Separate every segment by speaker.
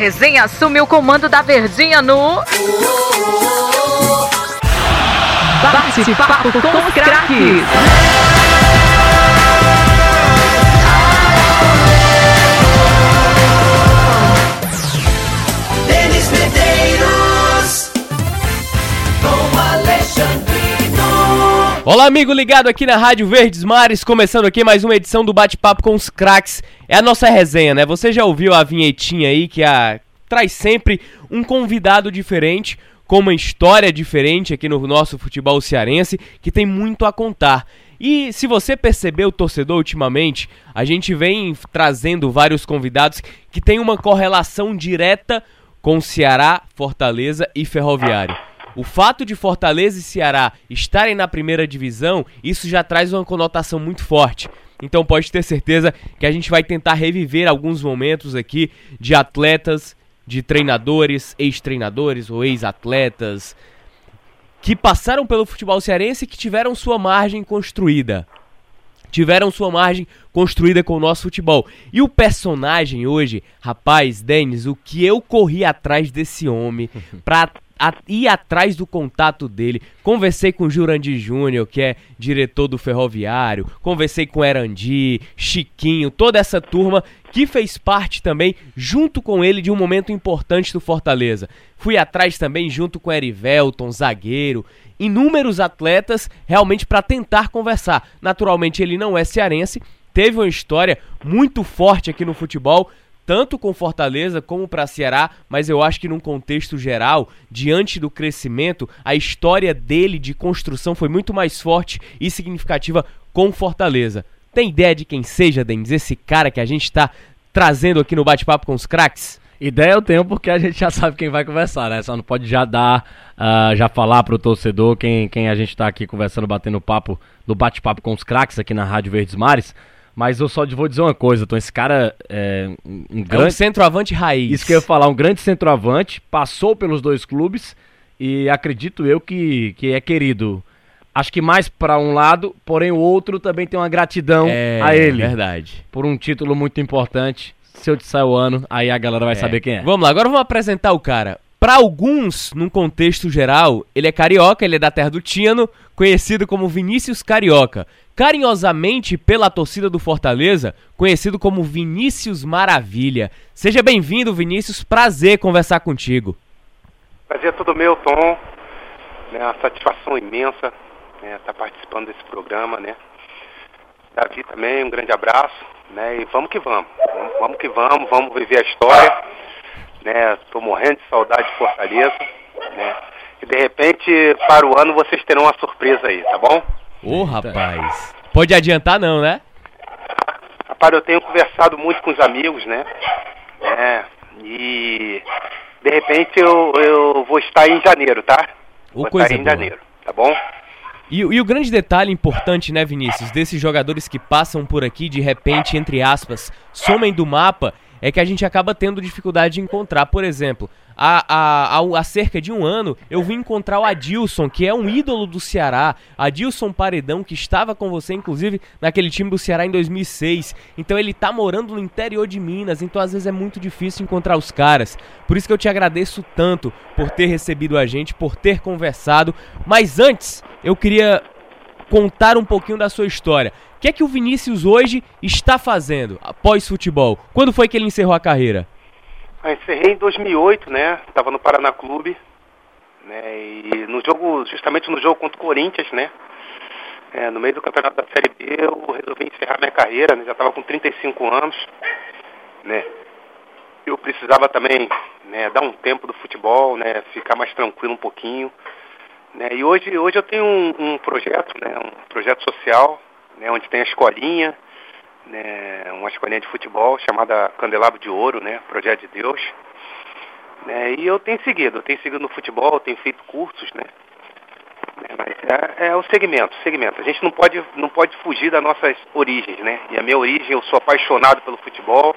Speaker 1: resenha assume o comando da Verdinha no. Bate-papo com os craques.
Speaker 2: Olá, amigo ligado aqui na Rádio Verdes Mares, começando aqui mais uma edição do Bate-Papo com os Craques. É a nossa resenha, né? Você já ouviu a vinhetinha aí que a... traz sempre um convidado diferente, com uma história diferente aqui no nosso futebol cearense, que tem muito a contar. E se você percebeu, torcedor, ultimamente, a gente vem trazendo vários convidados que têm uma correlação direta com Ceará, Fortaleza e Ferroviário. O fato de Fortaleza e Ceará estarem na primeira divisão, isso já traz uma conotação muito forte. Então pode ter certeza que a gente vai tentar reviver alguns momentos aqui de atletas, de treinadores, ex-treinadores ou ex-atletas que passaram pelo futebol cearense e que tiveram sua margem construída tiveram sua margem construída com o nosso futebol. E o personagem hoje, rapaz, Denis, o que eu corri atrás desse homem pra a- ir atrás do contato dele. Conversei com o Jurandir Júnior, que é diretor do Ferroviário, conversei com Erandi, Chiquinho, toda essa turma que fez parte também, junto com ele, de um momento importante do Fortaleza. Fui atrás também, junto com Erivelton, zagueiro, inúmeros atletas realmente para tentar conversar. Naturalmente, ele não é cearense, teve uma história muito forte aqui no futebol, tanto com Fortaleza como para Ceará, mas eu acho que num contexto geral, diante do crescimento, a história dele de construção foi muito mais forte e significativa com Fortaleza. Tem ideia de quem seja, Denis, esse cara que a gente está trazendo aqui no bate-papo com os craques?
Speaker 3: Ideia eu tenho porque a gente já sabe quem vai conversar, né? Só não pode já dar, ah, já falar pro torcedor quem, quem a gente tá aqui conversando, batendo papo, no bate-papo com os craques aqui na Rádio Verdes Mares. Mas eu só vou dizer uma coisa, então esse cara é um, um
Speaker 2: É um
Speaker 3: grande...
Speaker 2: centroavante raiz.
Speaker 3: Isso que eu ia falar, um grande centroavante, passou pelos dois clubes e acredito eu que, que é querido. Acho que mais pra um lado, porém o outro também tem uma gratidão
Speaker 2: é,
Speaker 3: a ele
Speaker 2: verdade.
Speaker 3: por um título muito importante. Se eu disser o ano, aí a galera vai saber quem é.
Speaker 2: Vamos lá, agora vamos apresentar o cara. Pra alguns, num contexto geral, ele é carioca, ele é da terra do Tino, conhecido como Vinícius Carioca. Carinhosamente pela torcida do Fortaleza, conhecido como Vinícius Maravilha. Seja bem-vindo, Vinícius. Prazer conversar contigo.
Speaker 4: Prazer é todo meu, Tom. É uma satisfação imensa estar participando desse programa, né? Davi também, um grande abraço, né? E vamos que vamos. Vamos, vamos que vamos, vamos viver a história, né? Tô morrendo de saudade de Fortaleza, né? E de repente, para o ano, vocês terão uma surpresa aí, tá bom?
Speaker 2: Ô, rapaz. Pode adiantar não, né?
Speaker 4: Rapaz, eu tenho conversado muito com os amigos, né? É, e de repente eu, eu vou estar em janeiro, tá?
Speaker 2: Ô,
Speaker 4: vou estar em
Speaker 2: boa.
Speaker 4: janeiro, tá bom?
Speaker 2: E, e o grande detalhe importante, né, Vinícius, desses jogadores que passam por aqui, de repente, entre aspas, somem do mapa, é que a gente acaba tendo dificuldade de encontrar. Por exemplo, há, há, há, cerca de um ano, eu vim encontrar o Adilson, que é um ídolo do Ceará. Adilson Paredão, que estava com você, inclusive, naquele time do Ceará em 2006. Então ele tá morando no interior de Minas, então às vezes é muito difícil encontrar os caras. Por isso que eu te agradeço tanto por ter recebido a gente, por ter conversado. Mas antes, eu queria contar um pouquinho da sua história. Que é que o Vinícius hoje está fazendo após futebol? Quando foi que ele encerrou a carreira?
Speaker 4: Eu encerrei em 2008, né? Tava no Paraná Clube, né? E no jogo, justamente no jogo contra o Corinthians, né? É, no meio do campeonato da Série B, eu resolvi encerrar minha carreira, né? Já estava com 35 anos, né? Eu precisava também, né, dar um tempo do futebol, né? Ficar mais tranquilo um pouquinho, né? E hoje, hoje eu tenho um, um projeto, né? Um projeto social, né? Onde tem a escolinha, né, uma escolinha de futebol chamada Candelabro de Ouro, né, Projeto de Deus. Né, e eu tenho seguido, eu tenho seguido no futebol, tenho feito cursos, né. né, é, é o segmento, segmento. A gente não pode, não pode fugir das nossas origens, né. E a minha origem, eu sou apaixonado pelo futebol,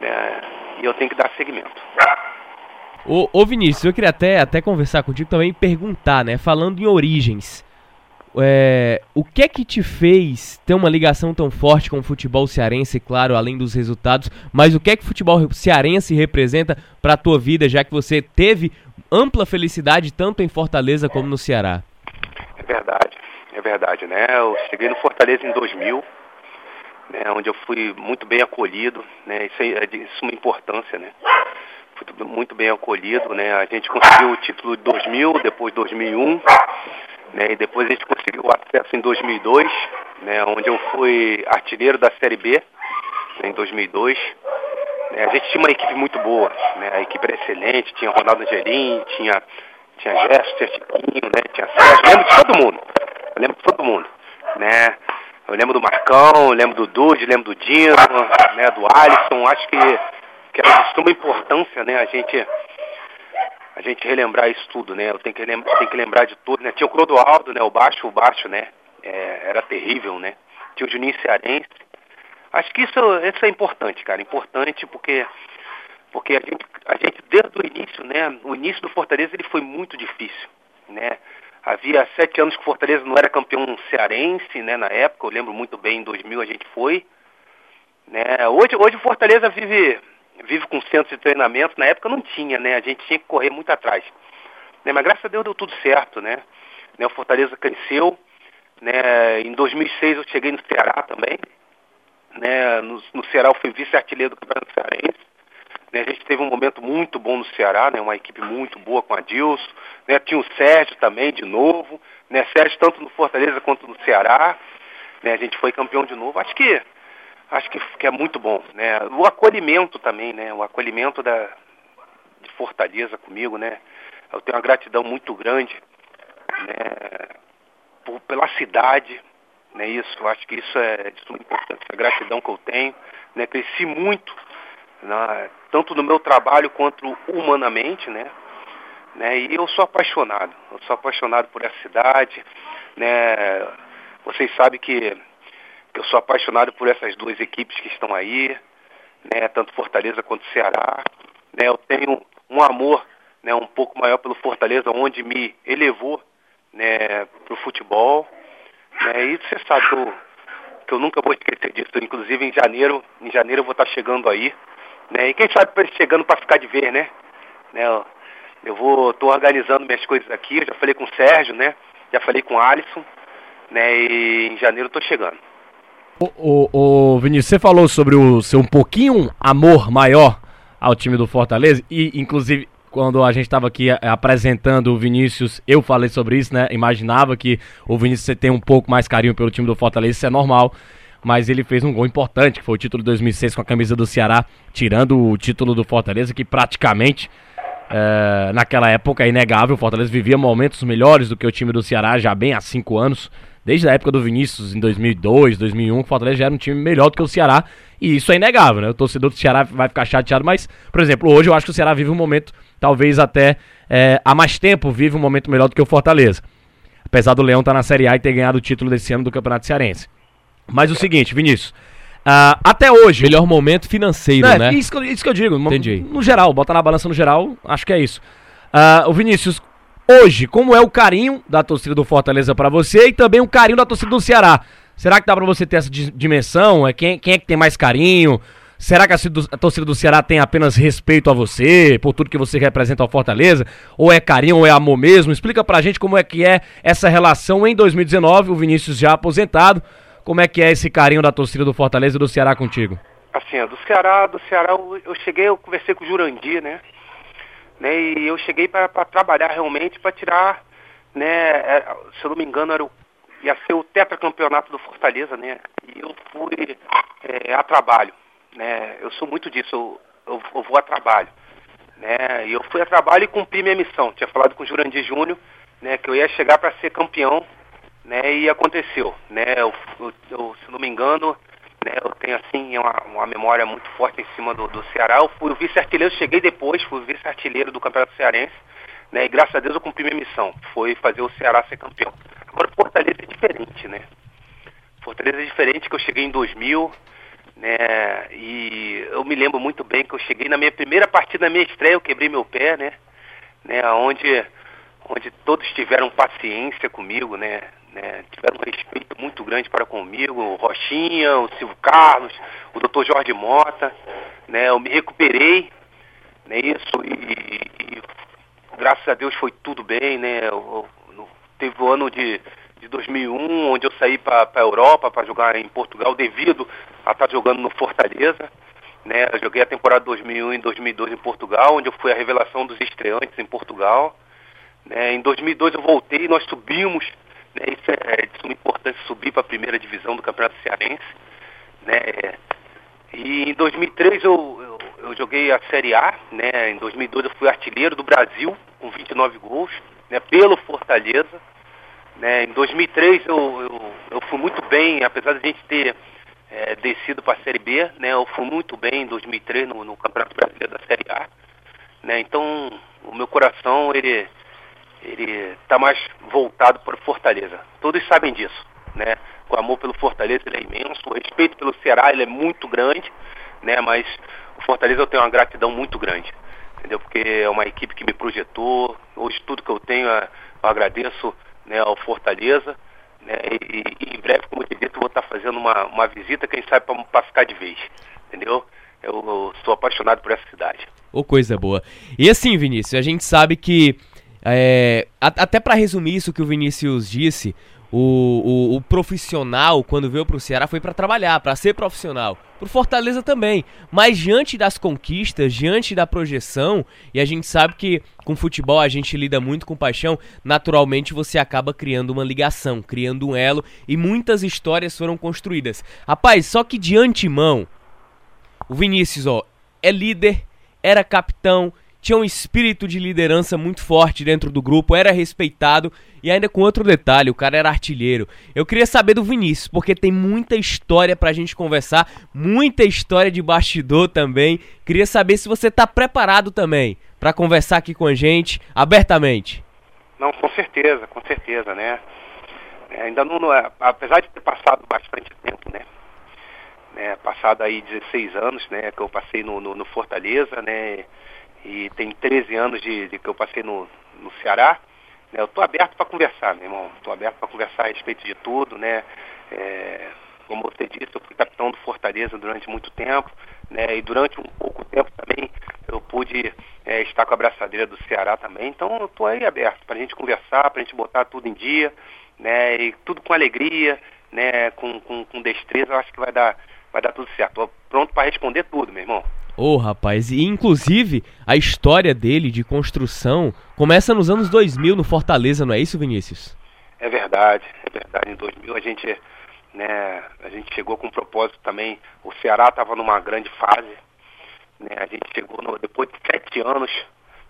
Speaker 4: né, e eu tenho que dar segmento.
Speaker 2: Ô, ô Vinícius, eu queria até, até conversar contigo também perguntar, né? Falando em origens. É, o que é que te fez ter uma ligação tão forte com o futebol cearense, claro, além dos resultados, mas o que é que o futebol cearense representa para a tua vida, já que você teve ampla felicidade tanto em Fortaleza como no Ceará?
Speaker 4: É verdade, é verdade, né? Eu cheguei no Fortaleza em 2000, né, onde eu fui muito bem acolhido, né? Isso é de suma importância, né? Fui muito bem acolhido, né? A gente conseguiu o título de 2000, depois 2001, né? E depois a gente conseguiu o acesso em 2002, né? Onde eu fui artilheiro da Série B né? em 2002. É, a gente tinha uma equipe muito boa, né? A equipe era excelente, tinha Ronaldo Angelim, tinha, tinha Gerson, tinha Chiquinho, né? Tinha Sérgio, eu lembro de todo mundo. Eu lembro de todo mundo, né? Eu lembro do Marcão, lembro do Dude, lembro do Dino, né? Do Alisson, acho que, que era de suma importância, né? A gente a gente relembrar isso tudo, né? Eu tenho que, lembrar, tenho que lembrar de tudo, né? Tinha o Clodoaldo, né? O baixo, o baixo, né? É, era terrível, né? Tinha o Juninho Cearense, Acho que isso, isso é importante, cara. Importante porque, porque a, gente, a gente, desde o início, né? O início do Fortaleza ele foi muito difícil, né? Havia sete anos que o Fortaleza não era campeão cearense, né? Na época, eu lembro muito bem, em 2000 a gente foi. Né? Hoje, hoje o Fortaleza vive, vive com centros de treinamento. Na época não tinha, né? A gente tinha que correr muito atrás. Né? Mas graças a Deus deu tudo certo, né? né? O Fortaleza cresceu. Né? Em 2006 eu cheguei no Ceará também né? No, no Ceará eu fui vice-artilheiro do Campeonato Cearense. Né? A gente teve um momento muito bom no Ceará, né? Uma equipe muito boa com a Dilson. Né? Tinha o Sérgio também, de novo. Né? Sérgio tanto no Fortaleza quanto no Ceará. Né? A gente foi campeão de novo. Acho que acho que, que é muito bom, né? O acolhimento também, né? O acolhimento da de Fortaleza comigo, né? Eu tenho uma gratidão muito grande, né? Por, pela cidade, né, isso, acho que isso é de suma importância, a gratidão que eu tenho. Né, cresci muito, né, tanto no meu trabalho quanto humanamente, né? Né, e eu sou apaixonado, eu sou apaixonado por essa cidade, né? Vocês sabem que eu sou apaixonado por essas duas equipes que estão aí, né? Tanto Fortaleza quanto Ceará, né? Eu tenho um amor, né? Um pouco maior pelo Fortaleza, onde me elevou, né? Para o futebol, né? E você sabe que eu, que eu nunca vou esquecer disso. Inclusive em janeiro, em janeiro eu vou estar chegando aí. Né? E quem sabe chegando para ficar de ver, né? né? Eu vou, tô organizando minhas coisas aqui, eu já falei com o Sérgio, né? Já falei com o Alisson, né? E em janeiro eu tô chegando.
Speaker 3: O, o, o Vinícius, você falou sobre o seu um pouquinho amor maior ao time do Fortaleza e inclusive quando a gente estava aqui apresentando o Vinícius, eu falei sobre isso, né? Imaginava que o Vinícius tem um pouco mais carinho pelo time do Fortaleza, isso é normal. Mas ele fez um gol importante, que foi o título de 2006 com a camisa do Ceará, tirando o título do Fortaleza, que praticamente é, naquela época é inegável. O Fortaleza vivia momentos melhores do que o time do Ceará já bem há cinco anos. Desde a época do Vinícius, em 2002, 2001, o Fortaleza já era um time melhor do que o Ceará. E isso é inegável, né? O torcedor do Ceará vai ficar chateado, mas, por exemplo, hoje eu acho que o Ceará vive um momento talvez até é, há mais tempo vive um momento melhor do que o Fortaleza. Apesar do Leão estar tá na Série A e ter ganhado o título desse ano do Campeonato Cearense. Mas o seguinte, Vinícius. Uh, até hoje.
Speaker 2: Melhor momento financeiro, é, né?
Speaker 3: Isso que, eu, isso que eu digo.
Speaker 2: Entendi.
Speaker 3: No, no geral, bota na balança no geral, acho que é isso. Uh, o Vinícius, hoje, como é o carinho da torcida do Fortaleza para você e também o carinho da torcida do Ceará? Será que dá para você ter essa dimensão? É quem, quem é que tem mais carinho? Será que a torcida do Ceará tem apenas respeito a você, por tudo que você representa ao Fortaleza? Ou é carinho, ou é amor mesmo? Explica pra gente como é que é essa relação em 2019, o Vinícius já aposentado. Como é que é esse carinho da torcida do Fortaleza e do Ceará contigo?
Speaker 4: Assim, do Ceará, do Ceará, eu cheguei, eu conversei com o Jurandir, né? Né e eu cheguei para trabalhar realmente, para tirar, né? É, se eu não me engano, era o, ia ser o tetracampeonato do Fortaleza, né? E eu fui é, a trabalho né? Eu sou muito disso, eu, eu, eu vou a trabalho, né? E eu fui a trabalho e cumpri minha missão. Tinha falado com o Jurandir Júnior, né? Que eu ia chegar para ser campeão, né? E aconteceu, né? Eu, eu, eu, se não me engano, né? Eu tenho assim uma, uma memória muito forte em cima do, do Ceará. Eu fui vice-artilheiro, cheguei depois, fui vice-artilheiro do Campeonato Cearense, né? E graças a Deus eu cumpri minha missão, foi fazer o Ceará ser campeão. Agora Fortaleza é diferente, né? Fortaleza é diferente que eu cheguei em 2000, né? E eu me lembro muito bem que eu cheguei na minha primeira partida, na minha estreia, eu quebrei meu pé, né? né? Onde, onde todos tiveram paciência comigo, né? né? Tiveram um respeito muito grande para comigo, o Rochinha, o Silvio Carlos, o Dr. Jorge Mota, né? Eu me recuperei, né? Isso e, e graças a Deus foi tudo bem, né? Eu, eu, teve o ano de, de 2001, onde eu saí para a Europa para jogar em Portugal devido a estar jogando no Fortaleza. Né, eu joguei a temporada 2001 e 2002 em Portugal, onde eu fui a revelação dos estreantes em Portugal. Né, em 2002 eu voltei e nós subimos. Né, isso é, de suma importância subir para a primeira divisão do Campeonato Cearense. Né, e em 2003 eu, eu, eu, joguei a Série A. Né, em 2002 eu fui artilheiro do Brasil com 29 gols né, pelo Fortaleza. Né, em 2003 eu, eu, eu fui muito bem, apesar de a gente ter é, descido para a Série B, né? Eu fui muito bem em 2003 no, no Campeonato Brasileiro da Série A, né? Então o meu coração ele ele está mais voltado para Fortaleza. Todos sabem disso, né? O amor pelo Fortaleza é imenso, o respeito pelo Ceará é muito grande, né? Mas o Fortaleza eu tenho uma gratidão muito grande, entendeu? Porque é uma equipe que me projetou. Hoje tudo que eu tenho eu agradeço, né? Ao Fortaleza né? E, e, em breve, como eu disse, eu vou estar fazendo uma, uma visita, quem sabe, para ficar de vez. Entendeu? Eu, eu sou apaixonado por essa cidade.
Speaker 2: Ô, oh, coisa boa. E assim, Vinícius, a gente sabe que. É, até para resumir isso que o Vinícius disse, o, o, o, profissional, quando veio para o Ceará, foi para trabalhar, para ser profissional. Pro Fortaleza também. Mas diante das conquistas, diante da projeção, e a gente sabe que com futebol a gente lida muito com paixão, naturalmente você acaba criando uma ligação, criando um elo, e muitas histórias foram construídas. Rapaz, só que de antemão, o Vinícius, ó, é líder, era capitão, tinha um espírito de liderança muito forte dentro do grupo, era respeitado e ainda com outro detalhe, o cara era artilheiro. Eu queria saber do Vinícius, porque tem muita história pra gente conversar, muita história de bastidor também. Queria saber se você tá preparado também para conversar aqui com a gente abertamente.
Speaker 4: Não, com certeza, com certeza, né? É, ainda não, não é, apesar de ter passado bastante tempo, né? né passado aí 16 anos, né, que eu passei no, no, no Fortaleza, né, e tem 13 anos de, de que eu passei no, no Ceará. Né? Eu estou aberto para conversar, meu irmão. Estou aberto para conversar a respeito de tudo, né? É, como você disse, eu fui capitão do Fortaleza durante muito tempo, né? E durante um pouco tempo também eu pude é, estar com a braçadeira do Ceará também. Então eu estou aí aberto para a gente conversar, para a gente botar tudo em dia, né? E tudo com alegria, né? Com, com, com destreza, eu acho que vai dar, vai dar tudo certo. Estou pronto para responder tudo, meu irmão.
Speaker 2: Ô, oh, rapaz, e inclusive a história dele de construção começa nos anos 2000 no Fortaleza, não é isso, Vinícius?
Speaker 4: É verdade, é verdade. Em 2000 a gente, né, a gente chegou com um propósito também. O Ceará estava numa grande fase, né? A gente chegou no, depois de sete anos,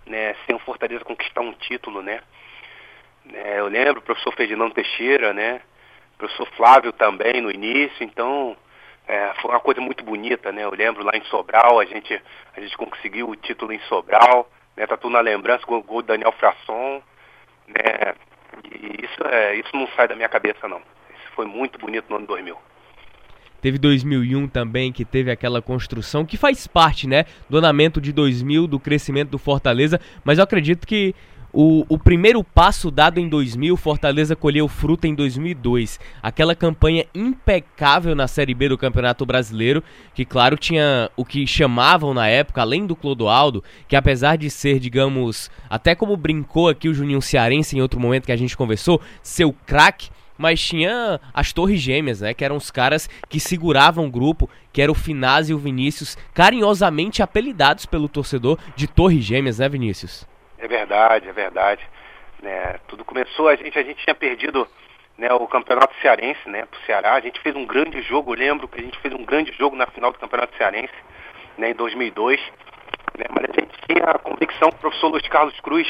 Speaker 4: né, sem o Fortaleza conquistar um título, né? né eu lembro o professor Ferdinando Teixeira, né? O professor Flávio também no início, então é, foi uma coisa muito bonita, né? Eu lembro lá em Sobral, a gente, a gente conseguiu o título em Sobral, né? Tá tudo na lembrança, o gol do Daniel Frasson, né? E isso, é, isso não sai da minha cabeça, não. Isso foi muito bonito no ano 2000.
Speaker 2: Teve 2001 também, que teve aquela construção que faz parte, né, do andamento de 2000, do crescimento do Fortaleza, mas eu acredito que o, o, primeiro passo dado em 2000, Fortaleza colheu fruta em 2002. Aquela campanha impecável na Série B do Campeonato Brasileiro, que claro tinha o que chamavam na época, além do Clodoaldo, que apesar de ser, digamos, até como brincou aqui o Juninho Cearense em outro momento que a gente conversou, seu craque, mas tinha as Torres Gêmeas, né? Que eram os caras que seguravam o grupo, que era o Finaz e o Vinícius, carinhosamente apelidados pelo torcedor de Torres Gêmeas, né, Vinícius?
Speaker 4: É verdade, é verdade. Né, tudo começou, a gente, a gente tinha perdido né, o campeonato cearense né, para o Ceará. A gente fez um grande jogo, eu lembro que a gente fez um grande jogo na final do campeonato cearense né, em 2002. Né, mas a gente tinha a convicção que o professor Luiz Carlos Cruz,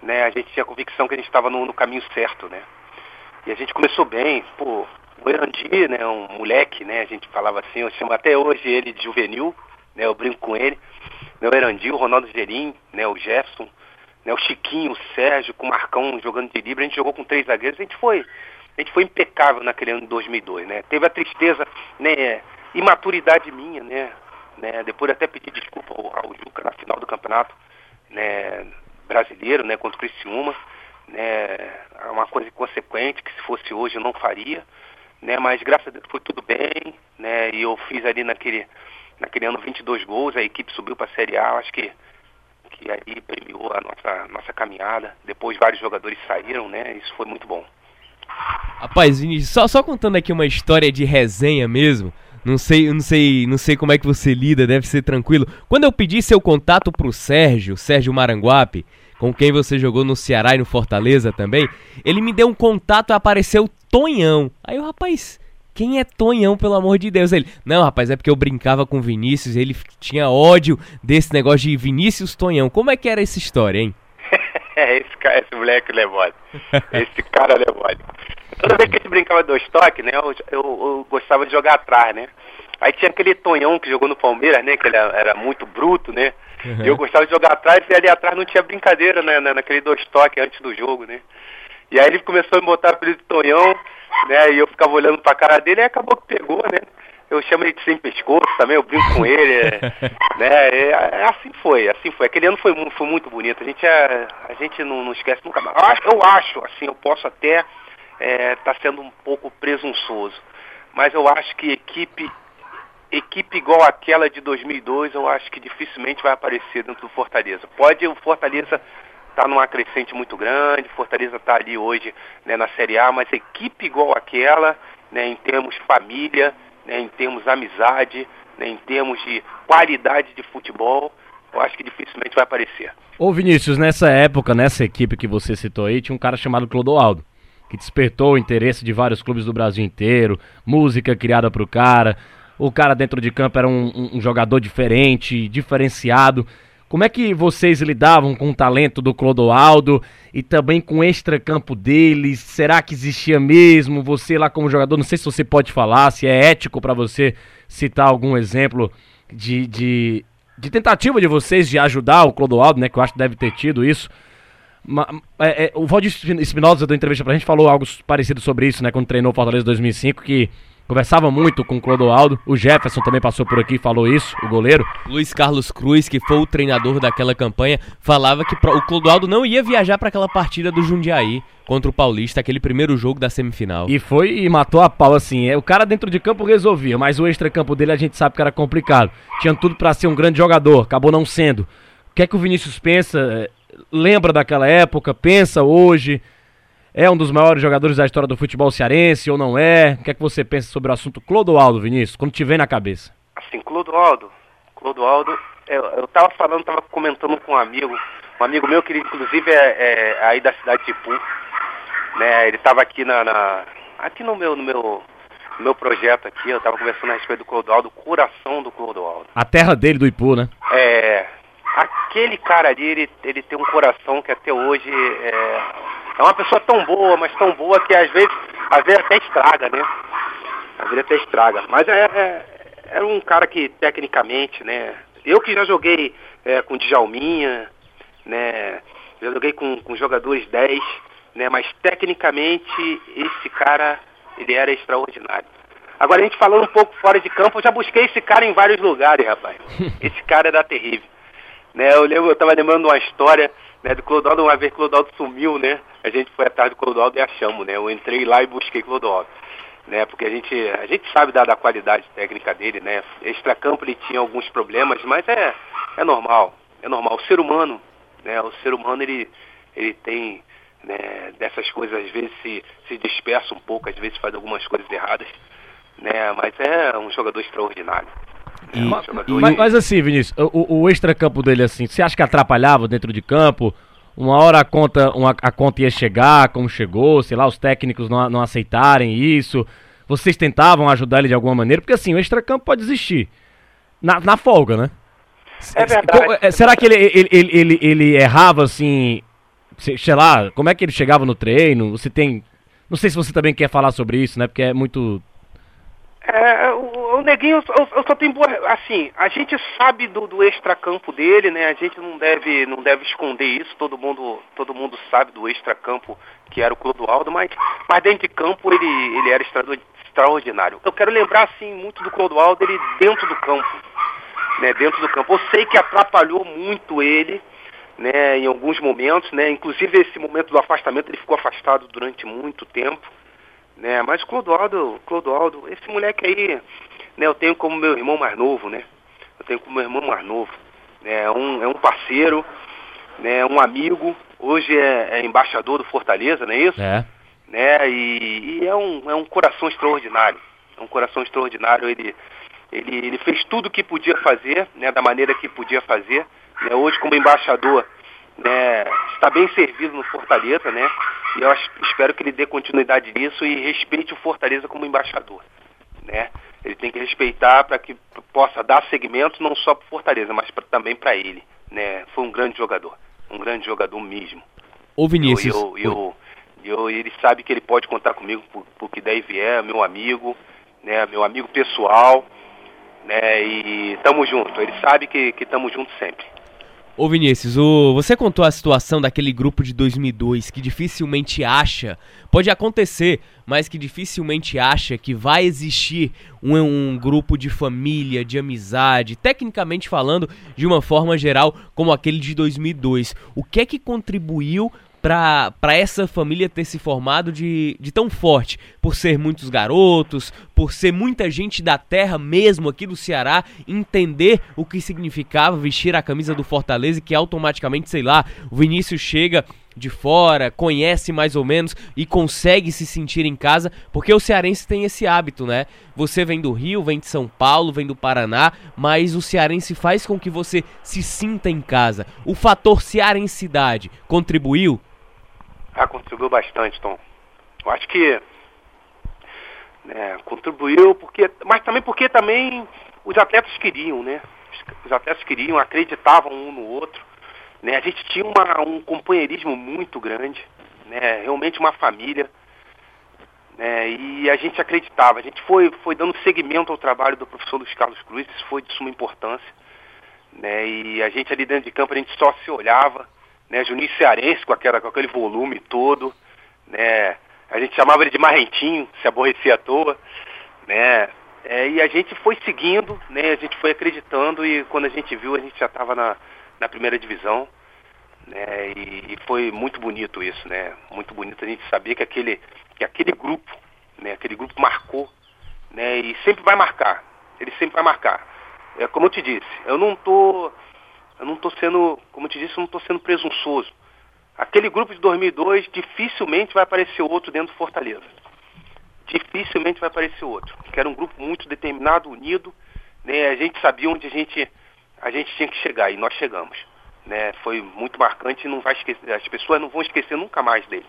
Speaker 4: né, a gente tinha a convicção que a gente estava no, no, caminho certo. Né, e a gente começou bem. Pô, o Erandi, né, um moleque, né, a gente falava assim, eu chamo até hoje ele de juvenil, né, eu brinco com ele né, o Erandil, o Ronaldo Gerim, né, o Jefferson, né, o Chiquinho, o Sérgio, com o Marcão jogando de livre, a gente jogou com três zagueiros, a gente foi, a gente foi impecável naquele ano de 2002, né? Teve a tristeza, né, imaturidade minha, né, né, depois até pedi desculpa ao, ao Juca na final do campeonato, né, brasileiro, né, contra o Criciúma, né, é uma coisa inconsequente que se fosse hoje eu não faria, né, mas graças a Deus foi tudo bem, né, e eu fiz ali naquele, naquele ano 22 gols, a equipe subiu para a Série A, acho que que aí premiou a nossa, nossa caminhada. Depois vários jogadores saíram, né? Isso foi muito bom.
Speaker 2: Rapaz, Vinícius, só, só contando aqui uma história de resenha mesmo. Não sei, não sei, não sei como é que você lida, deve ser tranquilo. Quando eu pedi seu contato pro Sérgio, Sérgio Maranguape, com quem você jogou no Ceará e no Fortaleza também, ele me deu um contato e apareceu Tonhão. Aí o rapaz, quem é Tonhão, pelo amor de Deus? Ele, não, rapaz, é porque eu brincava com Vinícius, ele tinha ódio desse negócio de Vinícius Tonhão. Como é que era essa história, hein?
Speaker 4: esse, cara, esse moleque é mole. Esse cara é mole. Toda vez que a gente brincava dois toques, né, eu, eu, eu, gostava de jogar atrás, né? Aí tinha aquele Tonhão que jogou no Palmeiras, né, que ele era muito bruto, né? Uhum. Eu gostava de jogar atrás e ali atrás não tinha brincadeira, né, naquele dois toques antes do jogo, né? E aí ele começou a me botar apelido de Tonhão, né, e eu ficava olhando pra cara dele e acabou que pegou, né? eu chamo ele de sem pescoço também, eu brinco com ele, é, né? É, é, assim foi, assim foi. Aquele ano foi, foi muito bonito. A gente, é, a gente não, não esquece nunca mais. Eu acho, assim, eu posso até estar é, tá sendo um pouco presunçoso, mas eu acho que equipe equipe igual aquela de 2002, eu acho que dificilmente vai aparecer dentro do Fortaleza. Pode o Fortaleza tá numa crescente muito grande, Fortaleza está ali hoje né, na Série A, mas equipe igual aquela, né, em termos família, né, em termos de amizade, né, em termos de qualidade de futebol, eu acho que dificilmente vai aparecer.
Speaker 3: Ô Vinícius, nessa época, nessa equipe que você citou aí, tinha um cara chamado Clodoaldo, que despertou o interesse de vários clubes do Brasil inteiro, música criada pro cara, o cara dentro de campo era um, um jogador diferente, diferenciado. Como é que vocês lidavam com o talento do Clodoaldo e também com o extra-campo deles? Será que existia mesmo? Você lá como jogador, não sei se você pode falar, se é ético para você citar algum exemplo de, de, de, tentativa de vocês de ajudar o Clodoaldo, né? Que eu acho que deve ter tido isso. É, é, o Valdir Espinosa deu entrevista pra gente, falou algo parecido sobre isso, né? Quando treinou o Fortaleza 2005, que Conversava muito com o Clodoaldo. O Jefferson também passou por aqui e falou isso, o goleiro.
Speaker 2: Luiz Carlos Cruz, que foi o treinador daquela campanha, falava que o Clodoaldo não ia viajar para aquela partida do Jundiaí contra o Paulista, aquele primeiro jogo da semifinal.
Speaker 3: E foi e matou a pau assim. É, o cara dentro de campo resolvia, mas o extra-campo dele a gente sabe que era complicado. Tinha tudo para ser um grande jogador, acabou não sendo. O que é que o Vinícius pensa? É, lembra daquela época? Pensa hoje? É um dos maiores jogadores da história do futebol cearense ou não é? O que é que você pensa sobre o assunto Clodoaldo, Vinícius, quando te vem na cabeça?
Speaker 4: Assim, Clodoaldo, Clodoaldo, eu, eu tava falando, tava comentando com um amigo, um amigo meu que ele, inclusive é, é aí da cidade de Ipu, né? Ele tava aqui na, na, aqui no meu no meu no meu projeto aqui, eu tava conversando a respeito do Clodoaldo, o coração do Clodoaldo.
Speaker 3: A terra dele do Ipu, né?
Speaker 4: É, aquele cara ali, ele, ele tem um coração que até hoje é, é uma pessoa tão boa, mas tão boa que às vezes, às vezes até estraga, né? Às vezes até estraga. Mas é, é, era um cara que tecnicamente, né? Eu que já joguei é, com Djalminha, né? Já joguei com, com jogadores 10, né? Mas tecnicamente esse cara, ele era extraordinário. Agora a gente falando um pouco fora de campo, eu já busquei esse cara em vários lugares, rapaz. Esse cara era terrível. Né, eu lembro, eu tava lembrando uma história né, do Clodoaldo, uma vez Clodoaldo sumiu, né? A gente foi atrás do Clodoaldo e achamos, né? Eu entrei lá e busquei Clodoaldo. Né, porque a gente, a gente sabe da, da qualidade técnica dele, né? Extracampo ele tinha alguns problemas, mas é, é normal, é normal. O ser humano, né? O ser humano ele, ele tem né, dessas coisas, às vezes se, se dispersa um pouco, às vezes faz algumas coisas erradas, né? Mas é um jogador extraordinário.
Speaker 3: E, mas, mas, assim, Vinícius, o, o extra-campo dele, assim, você acha que atrapalhava dentro de campo? Uma hora a conta, uma, a conta ia chegar, como chegou, sei lá, os técnicos não, não aceitarem isso. Vocês tentavam ajudar ele de alguma maneira? Porque assim, o extra-campo pode existir. Na, na folga, né?
Speaker 4: É verdade.
Speaker 3: É, será que ele, ele, ele, ele, ele errava assim? Sei lá, como é que ele chegava no treino? Você tem. Não sei se você também quer falar sobre isso, né? Porque é muito
Speaker 4: é, o, o Neguinho, eu, eu, só tenho boa. Assim, a gente sabe do, do extracampo dele, né? A gente não deve, não deve esconder isso. Todo mundo, todo mundo sabe do extracampo que era o Clodoaldo, mas, mas dentro de campo ele, ele era extraordinário. Eu quero lembrar, assim, muito do Clodoaldo, ele dentro do campo. Né, dentro do campo. Eu sei que atrapalhou muito ele, né, em alguns momentos, né, inclusive esse momento do afastamento ele ficou afastado durante muito tempo, né, mas Clodoaldo, Clodoaldo, esse moleque aí, né, eu tenho como meu irmão mais novo, né, eu tenho como meu irmão mais novo, né, é um, é um parceiro, né, um amigo, hoje é, é embaixador do Fortaleza, não é isso?
Speaker 3: É.
Speaker 4: Né, e, e é, um, é um coração extraordinário, é um coração extraordinário, ele, ele, ele fez tudo o que podia fazer, né, da maneira que podia fazer, né, hoje como embaixador, né, está bem servido no Fortaleza, né, e eu espero que ele dê continuidade nisso e respeite o Fortaleza como embaixador, né. Ele tem que respeitar para que possa dar seguimento não só para Fortaleza, mas pra, também para ele, né. Foi um grande jogador, um grande jogador mesmo.
Speaker 2: Ô Vinícius,
Speaker 4: Eu, eu, eu, eu- ele sabe que ele pode contar comigo por, por que daí vier, meu amigo, né, meu amigo pessoal, né, e tamo junto. Ele sabe que que tamo junto sempre.
Speaker 2: Ô Vinícius, o- você contou a situação daquele grupo de 2002 que dificilmente acha, pode acontecer, mas que dificilmente acha que vai existir um, um grupo de família, de amizade, tecnicamente falando, de uma forma geral, como aquele de 2002. O que é que contribuiu pra essa família ter se formado de, de tão forte? Por ser muitos garotos, por ser muita gente da terra mesmo aqui do Ceará, entender o que significava vestir a camisa do Fortaleza e que automaticamente, sei lá, o Vinícius chega de fora, conhece mais ou menos e consegue se sentir em casa, porque o cearense tem esse hábito, né? Você vem do Rio, vem de São Paulo, vem do Paraná, mas o cearense faz com que você se sinta em casa. O fator cearensidade contribuiu?
Speaker 4: Ah, contribuiu bastante, Tom. Eu acho que né, contribuiu porque, mas também porque também os atletas queriam, né? Os atletas queriam, acreditavam um no outro, né? A gente tinha uma, um companheirismo muito grande, né? Realmente uma família, né? E a gente acreditava. A gente foi foi dando seguimento ao trabalho do professor Luiz Carlos Cruz, isso foi de suma importância, né? E a gente ali dentro de campo a gente só se olhava, né? Juninho Cearense com, aquela, com aquele volume todo, né? A gente chamava ele de marrentinho, se aborrecia à toa, né? É, e a gente foi seguindo, né? A gente foi acreditando e quando a gente viu a gente já estava na, na primeira divisão, né? E, e foi muito bonito isso, né? Muito bonito a gente saber que aquele, que aquele grupo, né? Aquele grupo marcou, né? E sempre vai marcar, ele sempre vai marcar. É como eu te disse, eu não tô, eu não tô sendo, como eu te disse, eu não tô sendo presunçoso. Aquele grupo de 2002 dificilmente vai aparecer outro dentro do Fortaleza. Dificilmente vai aparecer outro. Que era um grupo muito determinado, unido, né? A gente sabia onde a gente a gente tinha que chegar e nós chegamos, né? Foi muito marcante e não vai esquecer, as pessoas não vão esquecer nunca mais dele,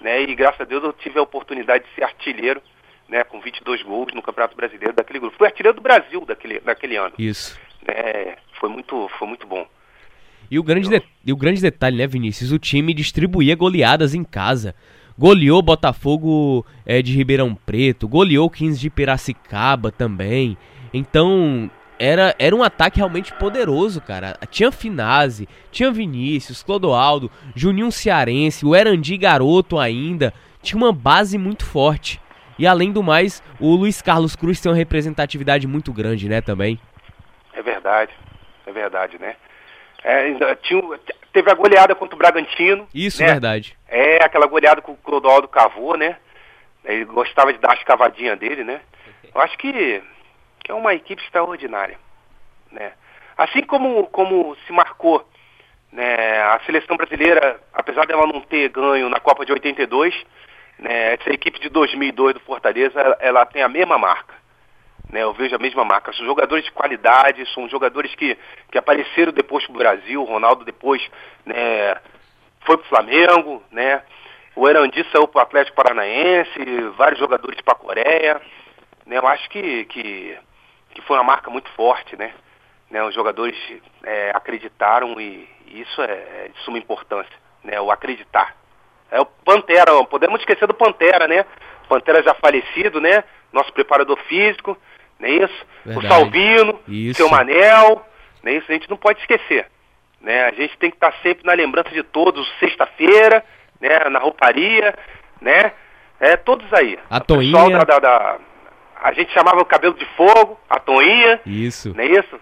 Speaker 4: né? E graças a Deus eu tive a oportunidade de ser artilheiro, né, com 22 gols no Campeonato Brasileiro daquele grupo. Fui artilheiro do Brasil daquele daquele ano,
Speaker 2: Isso.
Speaker 4: Né? Foi muito foi muito bom.
Speaker 2: E o grande, de- e o grande detalhe, né, Vinícius? O time distribuía goleadas em casa. Goleou Botafogo é, de Ribeirão Preto, goleou o 15 de Piracicaba também. Então, era, era um ataque realmente poderoso, cara. Tinha Finazzi, tinha Vinícius, Clodoaldo, Juninho Cearense, o Erandi Garoto ainda. Tinha uma base muito forte. E além do mais, o Luiz Carlos Cruz tem uma representatividade muito grande, né, também.
Speaker 4: É verdade, é verdade, né? É, ainda tinha, teve a goleada contra o Bragantino.
Speaker 2: Isso,
Speaker 4: né?
Speaker 2: verdade.
Speaker 4: É, aquela goleada que o Clodoaldo cavou, né? Ele gostava de dar as cavadinhas dele, né? Eu acho que, que é uma equipe extraordinária, né? Assim como, como se marcou né, a seleção brasileira, apesar dela não ter ganho na Copa de 82, né, essa equipe de 2002 do Fortaleza, ela, ela tem a mesma marca. Né, eu vejo a mesma marca. São jogadores de qualidade, são jogadores que, que apareceram depois Brasil. O Ronaldo depois né, foi pro Flamengo, né? O Erandi saiu pro Atlético Paranaense, vários jogadores para a Coreia. Né, eu acho que, que, que foi uma marca muito forte, né? né os jogadores é, acreditaram e, e isso é, é de suma importância, né? O acreditar. É o Pantera, podemos esquecer do Pantera, né? Pantera já falecido, né? Nosso preparador físico, não é isso?
Speaker 2: Verdade.
Speaker 4: O Salvino,
Speaker 2: Isso.
Speaker 4: seu Manel, não é isso? A gente não pode esquecer. Né? A gente tem que estar sempre na lembrança de todos, sexta-feira, né? na rouparia, né? É, todos aí.
Speaker 2: A
Speaker 4: O
Speaker 2: Toinha.
Speaker 4: Da, da- da- a gente chamava o cabelo de fogo, a Toinha,
Speaker 2: Isso.
Speaker 4: não é isso?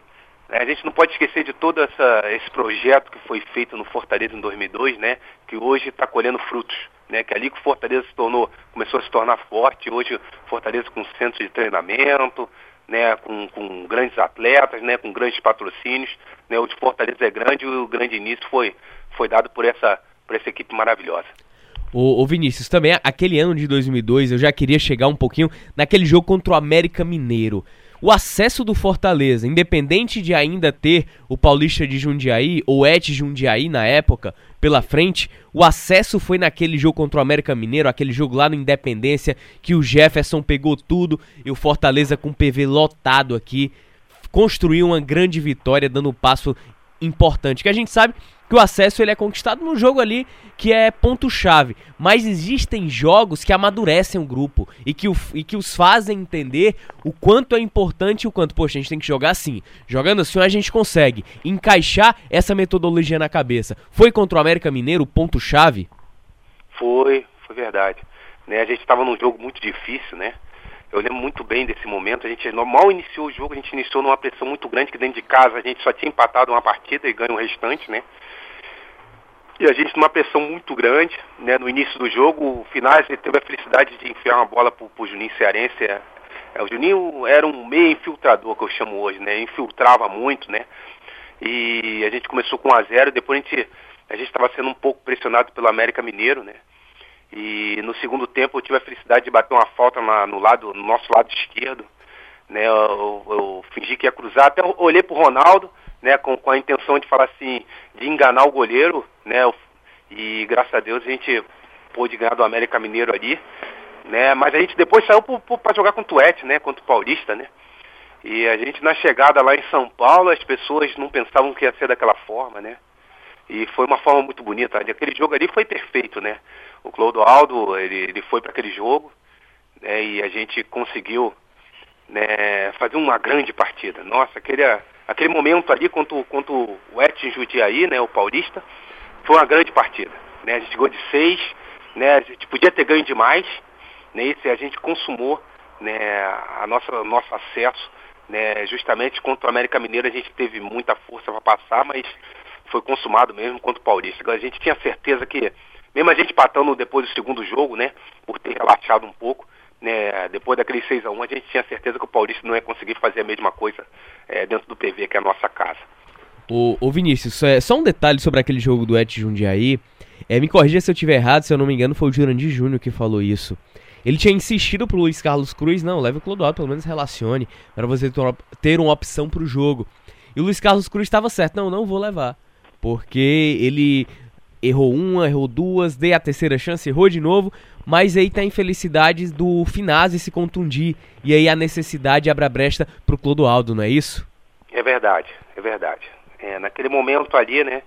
Speaker 4: A gente não pode esquecer de todo essa, esse projeto que foi feito no Fortaleza em 2002, né? Que hoje está colhendo frutos, né? Que é ali que Fortaleza se tornou, começou a se tornar forte. Hoje Fortaleza com centro de treinamento, né? Com, com grandes atletas, né? Com grandes patrocínios, né? O de Fortaleza é grande e o grande início foi foi dado por essa por essa equipe maravilhosa.
Speaker 2: O, o Vinícius, também aquele ano de 2002 eu já queria chegar um pouquinho naquele jogo contra o América Mineiro. O acesso do Fortaleza, independente de ainda ter o Paulista de Jundiaí ou Et Jundiaí na época pela frente, o acesso foi naquele jogo contra o América Mineiro, aquele jogo lá no Independência, que o Jefferson pegou tudo e o Fortaleza com o PV lotado aqui construiu uma grande vitória, dando um passo importante. Que a gente sabe que o acesso ele é conquistado no jogo ali que é ponto-chave. Mas existem jogos que amadurecem o grupo e que, o, e que os fazem entender o quanto é importante e o quanto, poxa, a gente tem que jogar assim. Jogando assim a gente consegue encaixar essa metodologia na cabeça. Foi contra o América Mineiro o ponto-chave?
Speaker 4: Foi, foi verdade. Né, a gente estava num jogo muito difícil, né? Eu lembro muito bem desse momento. A gente mal iniciou o jogo, a gente iniciou numa pressão muito grande, que dentro de casa a gente só tinha empatado uma partida e ganho o restante, né? E a gente numa pressão muito grande, né? No início do jogo, o Finais teve a felicidade de enfiar uma bola pro, pro Juninho Cearense. É, é, o Juninho era um meio infiltrador, que eu chamo hoje, né? Infiltrava muito, né? E a gente começou com 1 a 0 depois a gente a gente estava sendo um pouco pressionado pelo América Mineiro, né? E no segundo tempo eu tive a felicidade de bater uma falta na, no lado, no nosso lado esquerdo, né? Eu, eu, fingi que ia cruzar, até olhei pro Ronaldo, né, com, com a intenção de falar assim, de enganar o goleiro, né, e graças a Deus a gente pôde ganhar do América Mineiro ali, né, mas a gente depois saiu para jogar contra o Et, né, contra o Paulista, né, e a gente na chegada lá em São Paulo, as pessoas não pensavam que ia ser daquela forma, né, e foi uma forma muito bonita, aquele jogo ali foi perfeito, né, o Clodoaldo, ele, ele foi para aquele jogo, né, e a gente conseguiu, né, fazer uma grande partida, nossa, aquele aquele momento ali contra, contra o Etin Judiaí, né, o paulista, foi uma grande partida. Né? A gente chegou de seis, né, a gente podia ter ganho demais, né, e a gente consumou né, a nossa, nosso acesso. Né, justamente contra o América Mineiro a gente teve muita força para passar, mas foi consumado mesmo contra o Paulista. A gente tinha certeza que, mesmo a gente patando depois do segundo jogo, né, por ter relaxado um pouco, né, depois daquele 6 a 1 a gente tinha certeza que o Paulista não ia conseguir fazer a mesma coisa é, dentro do PV, que é a nossa casa.
Speaker 2: O Vinícius, é, só um detalhe sobre aquele jogo do Et Jundiaí. É, me corrija se eu estiver errado, se eu não me engano, foi o Jurandir Júnior que falou isso. Ele tinha insistido pro Luiz Carlos Cruz, não, leve o Clodoaldo, pelo menos relacione, para você ter uma opção pro jogo. E o Luiz Carlos Cruz estava certo, não, não vou levar. Porque ele errou uma, errou duas, dei a terceira chance, errou de novo, mas aí tá a infelicidade do Finazzi se contundir, e aí a necessidade abre a brecha pro Clodoaldo, não é isso?
Speaker 4: É verdade, é verdade. É, naquele momento ali, né,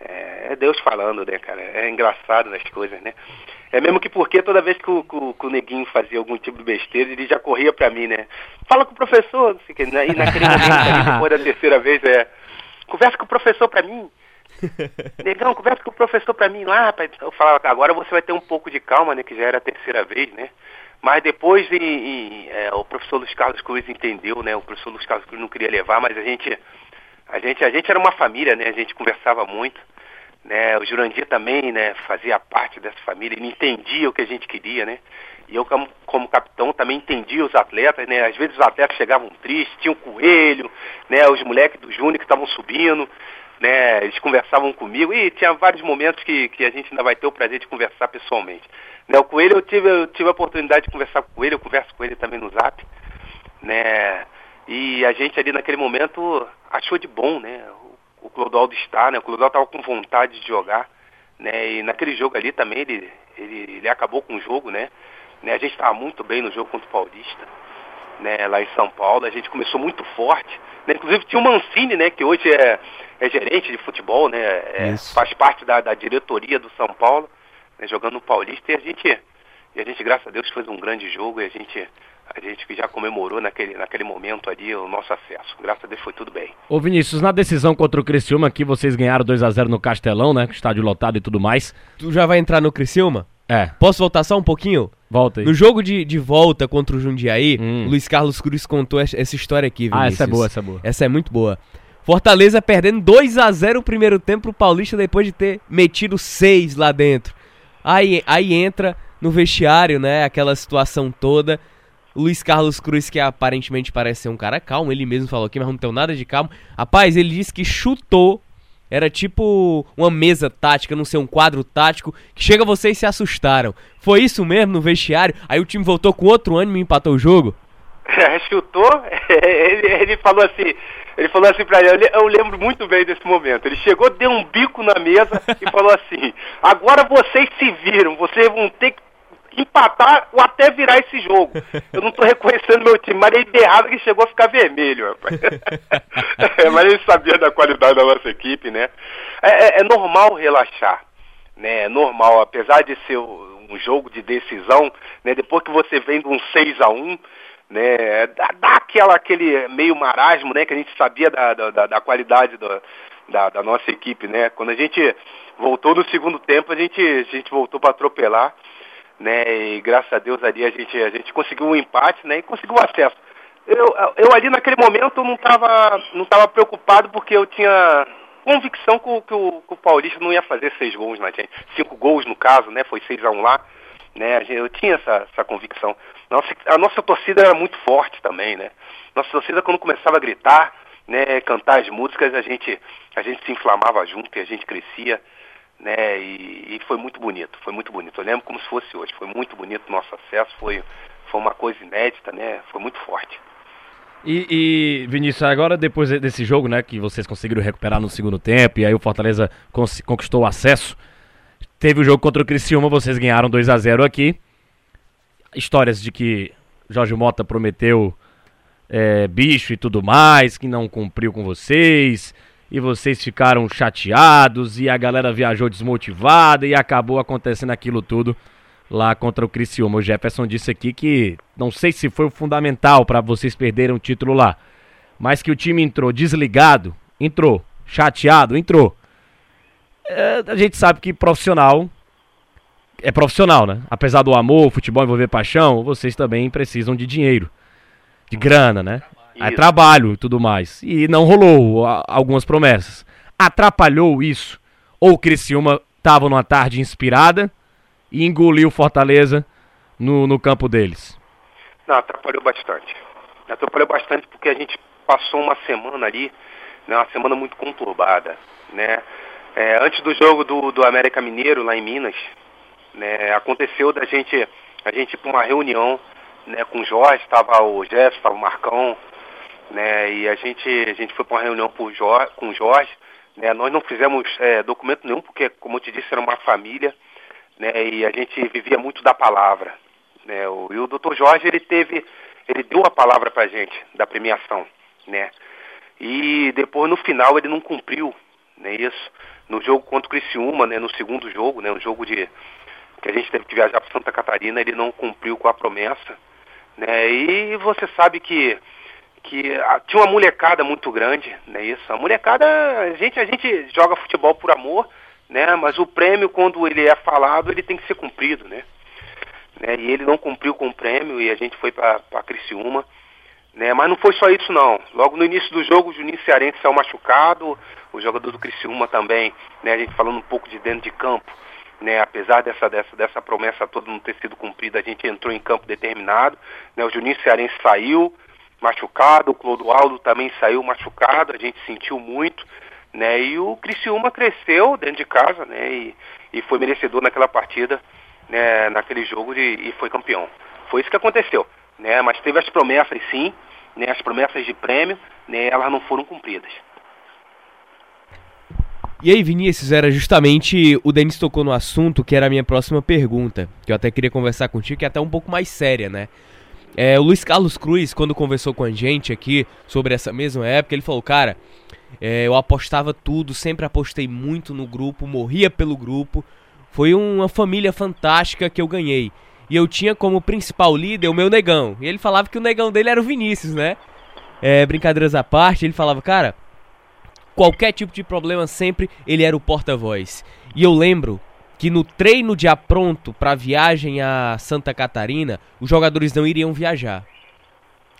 Speaker 4: é, é Deus falando, né, cara, é engraçado nas coisas, né. É mesmo que porque toda vez que o, que o, Neguinho fazia algum tipo de besteira, ele já corria pra mim, né, fala com o professor, não sei o que, né? e naquele momento ali, depois da terceira vez, é, conversa com o professor pra mim, Negão, conversa com o professor pra mim lá, rapaz. Eu falava, agora você vai ter um pouco de calma, né? Que já era a terceira vez, né? Mas depois em, em, é, o professor Luiz Carlos Cruz entendeu, né? O professor Luiz Carlos Cruz não queria levar, mas a gente, a gente, a gente era uma família, né? A gente conversava muito, né? O Jurandir também, né? Fazia parte dessa família, ele entendia o que a gente queria, né? E eu, como, como capitão, também entendia os atletas, né? Às vezes os atletas chegavam tristes, tinham coelho, né? Os moleques do Júnior que estavam subindo né? Eles conversavam comigo e tinha vários momentos que, que a gente ainda vai ter o prazer de conversar pessoalmente. Né, o Coelho, eu tive, eu tive a oportunidade de conversar com ele, eu converso com ele também no Zap, né? E a gente ali naquele momento achou de bom, né? O, Clodoaldo está, né? O Clodoaldo estava com vontade de jogar, né? E naquele jogo ali também ele, ele, ele acabou com o jogo, né? né? A gente estava muito bem no jogo contra o Paulista, né? Lá em São Paulo, a gente começou muito forte, né? Inclusive tinha o Mancini, né? Que hoje é é gerente de futebol, né? É, faz parte da, da, diretoria do São Paulo, né, jogando no Paulista e a gente, e a gente, graças a Deus, fez um grande jogo e a gente, a gente já comemorou naquele, naquele momento ali o nosso acesso. Graças a Deus foi tudo bem.
Speaker 3: Ô Vinícius, na decisão contra o Criciúma aqui, vocês ganharam 2 a 0 no Castelão, né? Estádio lotado e tudo mais.
Speaker 2: Tu já vai entrar no Criciúma?
Speaker 3: É.
Speaker 2: Posso voltar só um pouquinho?
Speaker 3: Volta aí.
Speaker 2: No jogo de, de volta contra o Jundiaí, hum. Luiz Carlos Cruz contou essa história aqui, Vinícius.
Speaker 3: Ah, essa é boa, essa é boa.
Speaker 2: Essa é muito boa. Fortaleza perdendo 2 a 0 o primeiro tempo pro Paulista depois de ter metido 6 lá dentro. Aí, aí entra no vestiário, né, aquela situação toda. Luiz Carlos Cruz, que aparentemente parece ser um cara calmo, ele mesmo falou aqui, mas não tem nada de calmo. Rapaz, ele disse que chutou, era tipo uma mesa tática, não sei, um quadro tático, que chega vocês se assustaram. Foi isso mesmo no vestiário? Aí o time voltou com outro ânimo e empatou o jogo?
Speaker 4: chutou, ele, ele falou assim, ele falou assim pra ele, eu lembro muito bem desse momento. Ele chegou, deu um bico na mesa e falou assim: agora vocês se viram, vocês vão ter que empatar ou até virar esse jogo. Eu não tô reconhecendo meu time, mas ele errado que chegou a ficar vermelho, rapaz. é, mas ele sabia da qualidade da nossa equipe, né? É, é, é normal relaxar, né? É normal, apesar de ser um jogo de decisão, né? Depois que você vem de um 6 a 1 né? Dá, dá aquela, aquele meio marasmo, né? Que a gente sabia da, da, da qualidade do, da, da, nossa equipe, né? Quando a gente voltou no segundo tempo, a gente, a gente voltou para atropelar, né? E graças a Deus ali a gente, a gente conseguiu um empate, né? E conseguiu acesso. Eu, eu ali naquele momento não estava não tava preocupado porque eu tinha convicção que o, que o, que o Paulista não ia fazer seis gols na gente. Cinco gols no caso, né? Foi 6 a 1 lá. Né? Eu tinha essa, essa convicção. Nossa, a nossa torcida era muito forte também, né? Nossa torcida quando começava a gritar, né, cantar as músicas, a gente, a gente se inflamava junto e a gente crescia, né? E, e foi muito bonito, foi muito bonito. Eu lembro como se fosse hoje. Foi muito bonito o nosso acesso, foi, foi uma coisa inédita, né? Foi muito forte.
Speaker 3: E, e, Vinícius, agora depois desse jogo, né, que vocês conseguiram recuperar no segundo tempo e aí o Fortaleza conquistou o acesso, Teve o jogo contra o Criciúma, vocês ganharam 2 a 0 aqui. Histórias de que Jorge Mota prometeu é, bicho e tudo mais, que não cumpriu com vocês, e vocês ficaram chateados, e a galera viajou desmotivada, e acabou acontecendo aquilo tudo lá contra o Criciúma. O Jefferson disse aqui que não sei se foi o fundamental para vocês perderem o título lá, mas que o time entrou desligado, entrou, chateado, entrou é, a gente sabe que profissional é profissional, né? Apesar do amor, futebol envolver paixão, vocês também precisam de dinheiro, de grana, né? É trabalho e tudo mais. E não rolou algumas promessas. Atrapalhou isso? Ou o Criciúma estava numa tarde inspirada e engoliu Fortaleza no, no campo deles?
Speaker 4: Não, atrapalhou bastante. Atrapalhou bastante porque a gente passou uma semana ali, né, uma semana muito conturbada, né? É, antes do jogo do, do América Mineiro, lá em Minas, né, aconteceu da gente, a gente ir para uma reunião né, com o Jorge, estava o Jefferson, estava o Marcão, né, e a gente, a gente foi para uma reunião Jorge, com o Jorge, né, nós não fizemos é, documento nenhum, porque, como eu te disse, era uma família, né, e a gente vivia muito da palavra. Né, o, e o doutor Jorge, ele teve, ele deu a palavra para a gente, da premiação, né, e depois, no final, ele não cumpriu, né, isso, no jogo contra o Criciúma, né, no segundo jogo, né, um jogo de que a gente teve que viajar para Santa Catarina, ele não cumpriu com a promessa, né? E você sabe que que a, tinha uma molecada muito grande, né, isso. A molecada, a gente a gente joga futebol por amor, né, mas o prêmio quando ele é falado, ele tem que ser cumprido, né? né e ele não cumpriu com o prêmio e a gente foi para Criciúma. Né? Mas não foi só isso não. Logo no início do jogo o Juninho Cearense saiu machucado, o jogador do Criciúma também, né? A gente falando um pouco de dentro de campo, né? Apesar dessa, dessa, dessa promessa toda não ter sido cumprida, a gente entrou em campo determinado, né? O Juninho Cearense saiu machucado, o Clodoaldo também saiu machucado, a gente sentiu muito, né? E o Criciúma cresceu dentro de casa, né? E, e foi merecedor naquela partida, né? Naquele jogo de, e foi campeão. Foi isso que aconteceu né? Mas teve as promessas sim, né? As promessas de prêmio, né? Elas não foram cumpridas.
Speaker 2: E aí, Vinícius, era justamente o Denis tocou no assunto que era a minha próxima pergunta, que eu até queria conversar contigo, que é até um pouco mais séria, né? É, o Luiz Carlos Cruz, quando conversou com a gente aqui sobre essa mesma época, ele falou, cara, é, eu apostava tudo, sempre apostei muito no grupo, morria pelo grupo, foi uma família fantástica que eu ganhei. E eu tinha como principal líder o meu negão. E ele falava que o negão dele era o Vinícius, né? É, brincadeiras à parte, ele falava, cara, qualquer tipo de problema sempre ele era o porta-voz. E eu lembro que no treino de apronto para viagem a Santa Catarina, os jogadores não iriam viajar.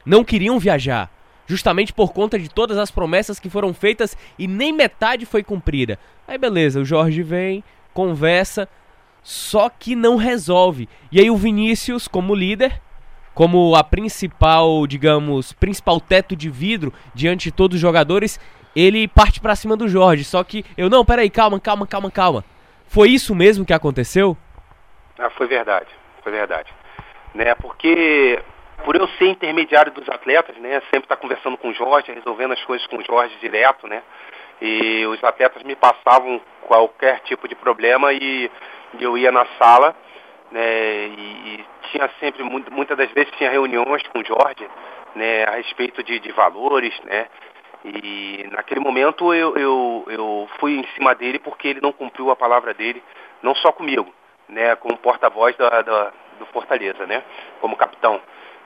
Speaker 2: Não queriam viajar. justamente por conta de todas as promessas que foram feitas e nem metade foi cumprida. Aí beleza, o Jorge vem, conversa, só que não resolve. E aí o Vinícius, como líder, como a principal, digamos, principal teto de vidro diante de todos os jogadores, ele parte para cima do Jorge. Só que eu não, peraí, calma, calma, calma, calma. Foi isso mesmo que aconteceu?
Speaker 4: Ah, foi verdade, foi verdade. Né, porque por eu ser intermediário dos atletas, né, sempre estar tá conversando com o Jorge, resolvendo as coisas com o Jorge direto, né, e os atletas me passavam qualquer tipo de problema e eu ia na sala, né, e, tinha sempre, muitas das vezes tinha reuniões com o Jorge, né, a respeito de, de valores, né, e naquele momento eu, eu, eu fui em cima dele porque ele não cumpriu a palavra dele, não só comigo, né, como porta-voz da, da, do Fortaleza, né, como capitão.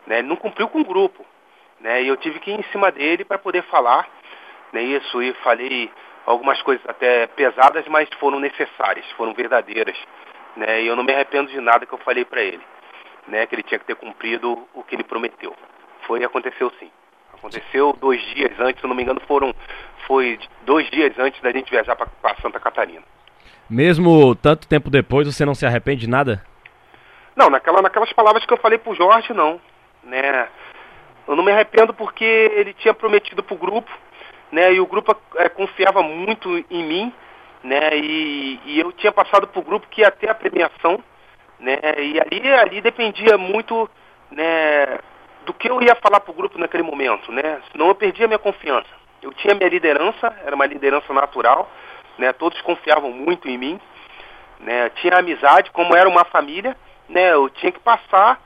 Speaker 4: Né, ele não cumpriu com o grupo, né, e eu tive que ir em cima dele para poder falar, né, isso, e falei algumas coisas até pesadas, mas foram necessárias, foram verdadeiras, né, e eu não me arrependo de nada que eu falei para ele, né, que ele tinha que ter cumprido o que ele prometeu. Foi aconteceu sim. Aconteceu dois dias antes, se não me engano, foram foi dois dias antes da gente viajar para Santa Catarina.
Speaker 3: Mesmo tanto tempo depois, você não se arrepende de nada?
Speaker 4: Não, naquela, naquelas palavras que eu falei pro Jorge, não. Né? Eu não me arrependo porque ele tinha prometido pro grupo, né? E o grupo é, confiava muito em mim, né? E, e eu tinha passado pro grupo que ia ter a premiação, né? E ali, ali dependia muito, né? Do que eu ia falar para o grupo naquele momento, né? Senão eu perdia minha confiança. Eu tinha minha liderança, era uma liderança natural, né? Todos confiavam muito em mim, né? Tinha amizade, como era uma família, né? Eu tinha que passar,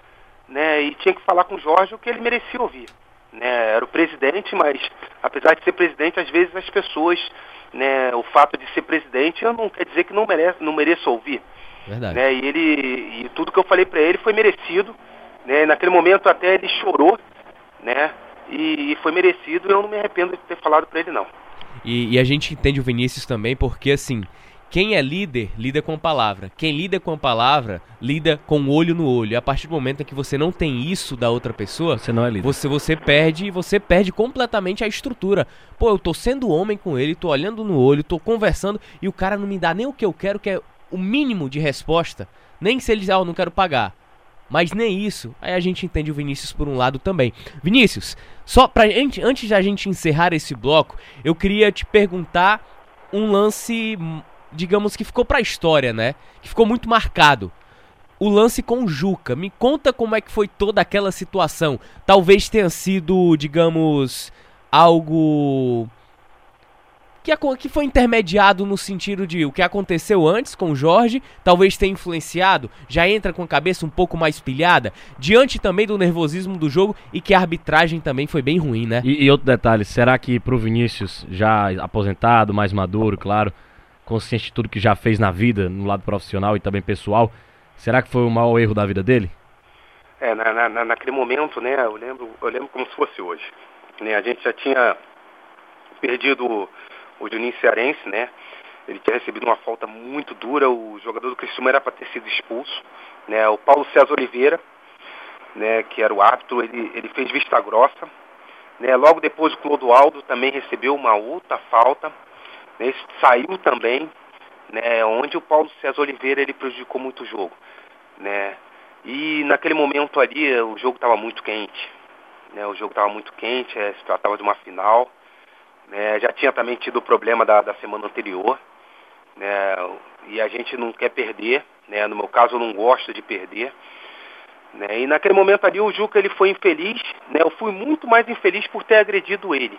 Speaker 4: né? E tinha que falar com o Jorge o que ele merecia ouvir, né? Era o presidente, mas apesar de ser presidente, às vezes as pessoas, né? O fato de ser presidente não quer dizer que não merece, não mereça ouvir.
Speaker 2: Verdade.
Speaker 4: Né? E ele, e tudo que eu falei para ele foi merecido. Né? Naquele momento até ele chorou, né? E, e foi merecido e eu não me arrependo de ter falado para ele não.
Speaker 2: E, e, a gente entende o Vinícius também porque assim, quem é líder, lida com a palavra. Quem lida com a palavra, lida com o olho no olho. E a partir do momento em que você não tem isso da outra pessoa,
Speaker 3: você não é líder.
Speaker 2: Você, você perde, você perde completamente a estrutura. Pô, eu tô sendo homem com ele, tô olhando no olho, tô conversando e o cara não me dá nem o que eu quero, que é o mínimo de resposta. Nem se ele diz, ah, eu não quero pagar. Mas nem isso, aí a gente entende o Vinícius por um lado também. Vinícius, só pra gente, antes da gente encerrar esse bloco, eu queria te perguntar um lance, digamos que ficou pra história, né? Que ficou muito marcado. O lance com o Juca. Me conta como é que foi toda aquela situação. Talvez tenha sido, digamos, algo que, que foi intermediado no sentido de o que aconteceu antes com o Jorge, talvez tenha influenciado, já entra com a cabeça um pouco mais pilhada, diante também do nervosismo do jogo e que a arbitragem também foi bem ruim, né?
Speaker 3: E, e outro detalhe, será que pro Vinícius, já aposentado, mais maduro, claro, consciente de tudo que já fez na vida, no lado profissional e também pessoal, será que foi o maior erro da vida dele?
Speaker 4: É, na, na, naquele momento, né, eu lembro, eu lembro como se fosse hoje. Né, a gente já tinha perdido o Juninho Cearense, né? Ele tinha recebido uma falta muito dura, o jogador do Criciúma era para ter sido expulso, né? O Paulo César Oliveira, né, que era o árbitro, ele, ele fez vista grossa, né? Logo depois o Clodoaldo também recebeu uma outra falta, né? saiu também, né, onde o Paulo César Oliveira ele prejudicou muito o jogo, né? E naquele momento ali o jogo estava muito quente, né? O jogo estava muito quente, é, se tratava de uma final. Né? Já tinha também tido o problema da, da semana anterior, né? E a gente não quer perder, né? No meu caso, eu não gosto de perder. Né? E naquele momento ali o Juca ele foi infeliz, né? Eu fui muito mais infeliz por ter agredido ele,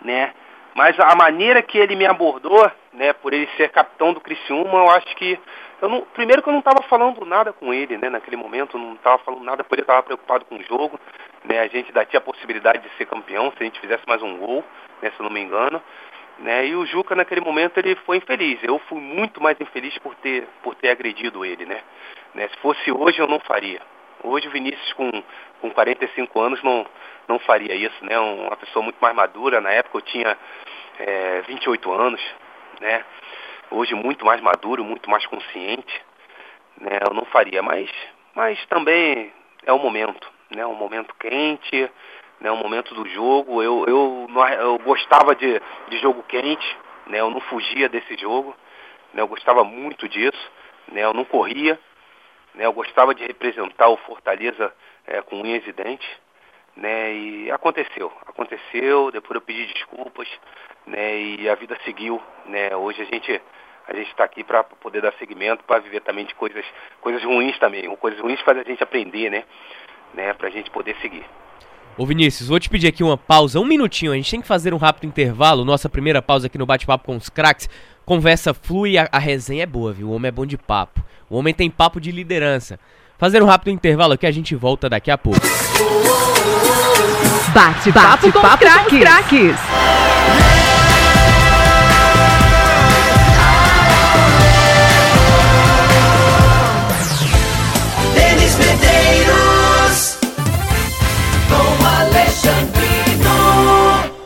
Speaker 4: né? Mas a maneira que ele me abordou, né, por ele ser capitão do Criciúma, eu acho que eu não, primeiro que eu não estava falando nada com ele, né, naquele momento, não estava falando nada, porque ele estava preocupado com o jogo, né, a gente ainda tinha a possibilidade de ser campeão se a gente fizesse mais um gol, né, se eu não me engano, né, e o Juca naquele momento ele foi infeliz, eu fui muito mais infeliz por ter, por ter agredido ele, né, né, se fosse hoje eu não faria, hoje o Vinícius com, com 45 anos não, não faria isso, né, uma pessoa muito mais madura, na época eu tinha é, 28 anos, né, hoje muito mais maduro, muito mais consciente, né, eu não faria, mas, mas também é o momento, né, um momento quente, né, o momento do jogo. Eu, eu, eu gostava de, de jogo quente, né, eu não fugia desse jogo, né, eu gostava muito disso, né, eu não corria, né, eu gostava de representar o Fortaleza é, com unhas e dentes. Né, e aconteceu, aconteceu, depois eu pedi desculpas, né, e a vida seguiu, né, hoje a gente a gente está aqui para poder dar seguimento, para viver também de coisas, coisas ruins também. Coisas ruins faz a gente aprender, né? né? Para a gente poder seguir.
Speaker 2: Ô Vinícius, vou te pedir aqui uma pausa, um minutinho. A gente tem que fazer um rápido intervalo. Nossa primeira pausa aqui no bate-papo com os craques. Conversa flui, a, a resenha é boa, viu? O homem é bom de papo. O homem tem papo de liderança. Fazer um rápido intervalo aqui, a gente volta daqui a pouco.
Speaker 1: Bate-papo bate com, com craques.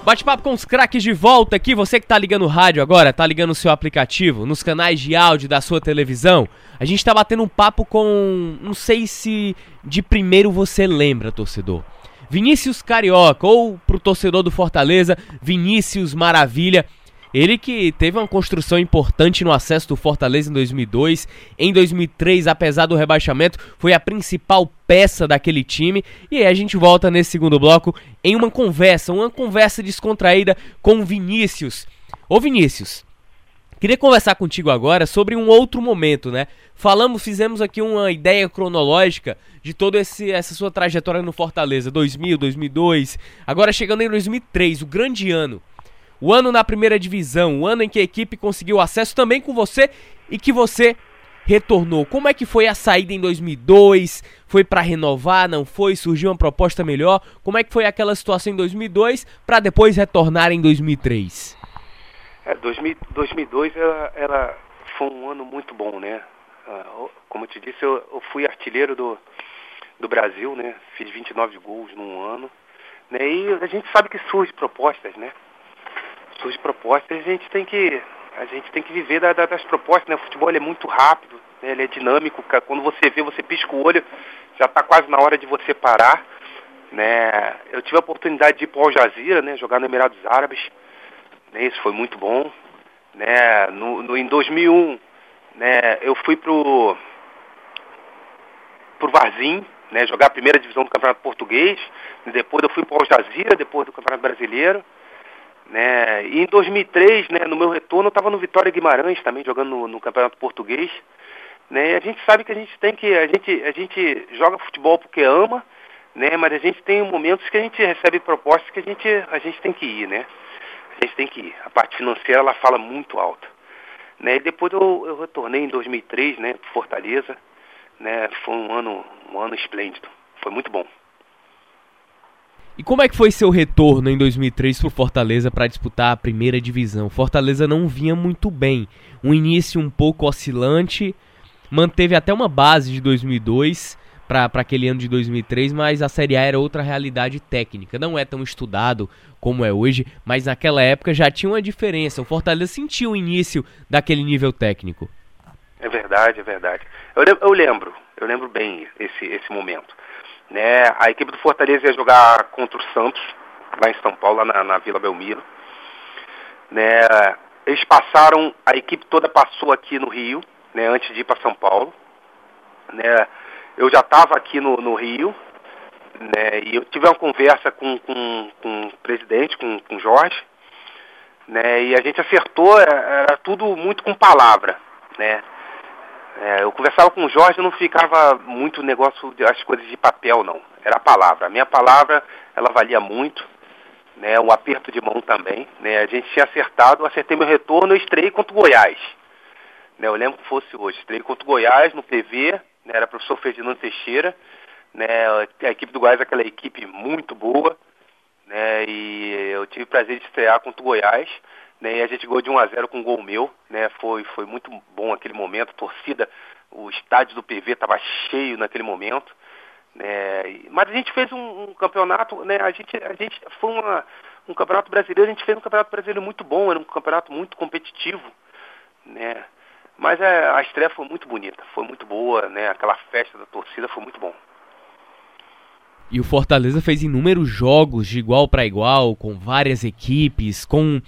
Speaker 2: Bate-papo com os craques de volta aqui. Você que tá ligando o rádio agora, tá ligando o seu aplicativo, nos canais de áudio da sua televisão. A gente tá batendo um papo com. Não sei se de primeiro você lembra, torcedor. Vinícius Carioca, ou pro torcedor do Fortaleza, Vinícius Maravilha. Ele que teve uma construção importante no acesso do Fortaleza em 2002. Em 2003, apesar do rebaixamento, foi a principal peça daquele time. E aí a gente volta nesse segundo bloco em uma conversa, uma conversa descontraída com Vinícius. Ô Vinícius, Queria conversar contigo agora sobre um outro momento, né? Falamos, fizemos aqui uma ideia cronológica de toda essa sua trajetória no Fortaleza, 2000, 2002, agora chegando em 2003, o grande ano o ano na primeira divisão, o ano em que a equipe conseguiu acesso também com você e que você retornou. Como é que foi a saída em 2002? Foi para renovar, não foi? Surgiu uma proposta melhor? Como é que foi aquela situação em 2002 para depois retornar em 2003?
Speaker 4: É, 2002 ela, ela, foi um ano muito bom, né? Ah, como eu te disse, eu, eu fui artilheiro do, do Brasil, né? Fiz 29 gols num ano. Né? E a gente sabe que surge propostas, né? Suas propostas, a gente tem que a gente tem que viver da, da, das propostas, né? O futebol é muito rápido, né? ele é dinâmico, quando você vê, você pisca o olho, já está quase na hora de você parar, né? Eu tive a oportunidade de ir para o Al Jazeera, né? Jogar no Emirados Árabes, né? Isso foi muito bom, né? No, no em 2001, né? Eu fui pro pro Varzim, né? Jogar a primeira divisão do Campeonato Português, depois eu fui para o Al Jazeera, depois do Campeonato Brasileiro. Né? E em 2003, né, no meu retorno, eu estava no Vitória Guimarães também, jogando no, no, Campeonato Português. Né? E a gente sabe que a gente tem que. A gente, a gente joga futebol porque ama, né? mas a gente tem momentos que a gente recebe propostas que a gente, a gente tem que ir, né? A gente tem que ir. A parte financeira ela fala muito alta. Né? E depois eu, eu retornei em 2003, né, para Fortaleza. Né? Foi um ano, um ano esplêndido. Foi muito bom.
Speaker 2: E como é que foi seu retorno em 2003 para Fortaleza para disputar a primeira divisão? Fortaleza não vinha muito bem, um início um pouco oscilante, manteve até uma base de 2002 para aquele ano de 2003, mas a Série A era outra realidade técnica. Não é tão estudado como é hoje, mas naquela época já tinha uma diferença. O Fortaleza sentiu o início daquele nível técnico.
Speaker 4: É verdade, é verdade. Eu, eu lembro, eu lembro bem esse, esse momento. Né? A equipe do Fortaleza ia jogar contra o Santos, lá em São Paulo, na, na Vila Belmiro. Né? Eles passaram, a equipe toda passou aqui no Rio, né, antes de ir para São Paulo. Né? Eu já estava aqui no, no Rio, né, e eu tive uma conversa com, com, com o presidente, com, com o Jorge, né, e a gente acertou, era tudo muito com palavra, né. É, eu conversava com o Jorge, não ficava muito negócio das coisas de papel, não. Era a palavra. A minha palavra, ela valia muito, né? O aperto de mão também, né? A gente tinha acertado, acertei meu retorno, eu estrei contra o Goiás. Né? Eu lembro que fosse hoje. Estrei contra o Goiás no PV, né? Era professor Ferdinando Teixeira, né? A equipe do Goiás é aquela equipe muito boa, né? E eu tive o prazer de estrear contra o Goiás né, e a gente ganhou de 1 a 0 com um gol meu, né, foi, foi muito bom aquele momento, a torcida, o estádio do PV estava cheio naquele momento, né, mas a gente fez um, um, campeonato, né, a gente, a gente foi uma, um campeonato brasileiro, a gente fez um campeonato brasileiro muito bom, era um campeonato muito competitivo, né, mas é, a estreia foi muito bonita, foi muito boa, né, aquela festa da torcida foi muito bom.
Speaker 2: E o Fortaleza fez inúmeros jogos de igual para igual, com várias equipes, com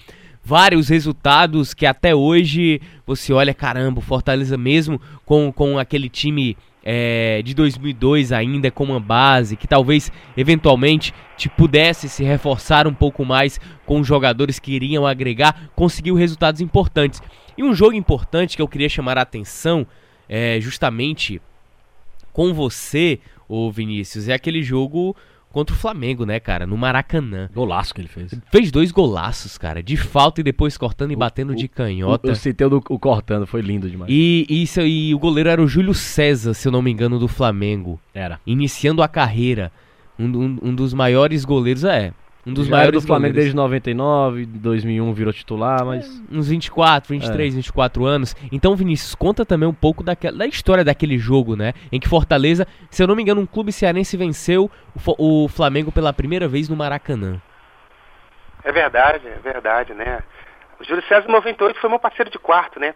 Speaker 2: vários resultados que até hoje você olha, caramba, o Fortaleza mesmo com, com aquele time é, de 2002 ainda com uma base que talvez eventualmente te pudesse se reforçar um pouco mais com jogadores que iriam agregar, conseguiu resultados importantes. E um jogo importante que eu queria chamar a atenção é justamente com você, ô Vinícius, é aquele jogo contra o Flamengo, né, cara? No Maracanã.
Speaker 3: Golaço que ele fez.
Speaker 2: Fez dois golaços, cara. De falta e depois cortando e batendo
Speaker 3: o,
Speaker 2: de canhota.
Speaker 3: Eu citei o, o cortando, foi lindo demais.
Speaker 2: E, isso, e o goleiro era o Júlio César, se eu não me engano, do Flamengo.
Speaker 3: Era.
Speaker 2: Iniciando a carreira. Um, um, um dos maiores goleiros, é. Um dos maiores
Speaker 3: do Flamengo desde 99, 2001 virou titular, mas
Speaker 2: uns 24, 23, 24 anos. Então, Vinícius, conta também um pouco daquela, da história daquele jogo, né? Em que Fortaleza, se eu não me engano, um clube cearense venceu o, o Flamengo pela primeira vez no Maracanã.
Speaker 4: É verdade, é verdade, né? O Júlio César 98 foi meu parceiro de quarto, né?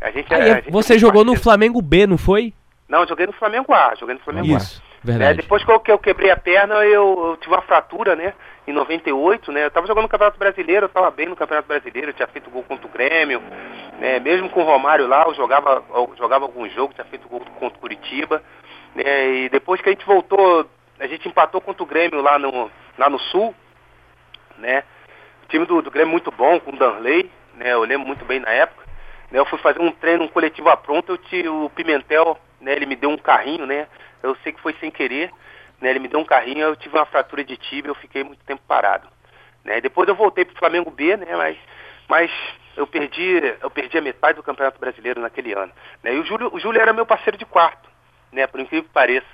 Speaker 4: A gente,
Speaker 2: Aí,
Speaker 4: a gente
Speaker 2: você
Speaker 4: é
Speaker 2: jogou no
Speaker 4: parceiro.
Speaker 2: Flamengo B, não foi?
Speaker 4: Não, joguei no Flamengo A, joguei no Flamengo
Speaker 2: Isso,
Speaker 4: A.
Speaker 2: verdade.
Speaker 4: É, depois que eu, que eu quebrei a perna, eu, eu tive uma fratura, né? Em 98, né? Eu tava jogando no Campeonato Brasileiro, eu tava bem no Campeonato Brasileiro, eu tinha feito gol contra o Grêmio, né? Mesmo com o Romário lá, eu jogava, eu jogava alguns jogos, tinha feito gol contra o Curitiba, né? E depois que a gente voltou, a gente empatou contra o Grêmio lá no, lá no Sul, né? O time do, do Grêmio muito bom, com o Danley, né? Eu lembro muito bem na época. Né? Eu fui fazer um treino, um coletivo à pronta, eu tive o Pimentel, né? Ele me deu um carrinho, né? Eu sei que foi sem querer, né? Ele me deu um carrinho, eu tive uma fratura de tibia, eu fiquei muito tempo parado, né? Depois eu voltei pro Flamengo B, né? Mas, mas eu perdi, eu perdi a metade do Campeonato Brasileiro naquele ano, né? E o Júlio, o Júlio era meu parceiro de quarto, né? Por incrível que pareça,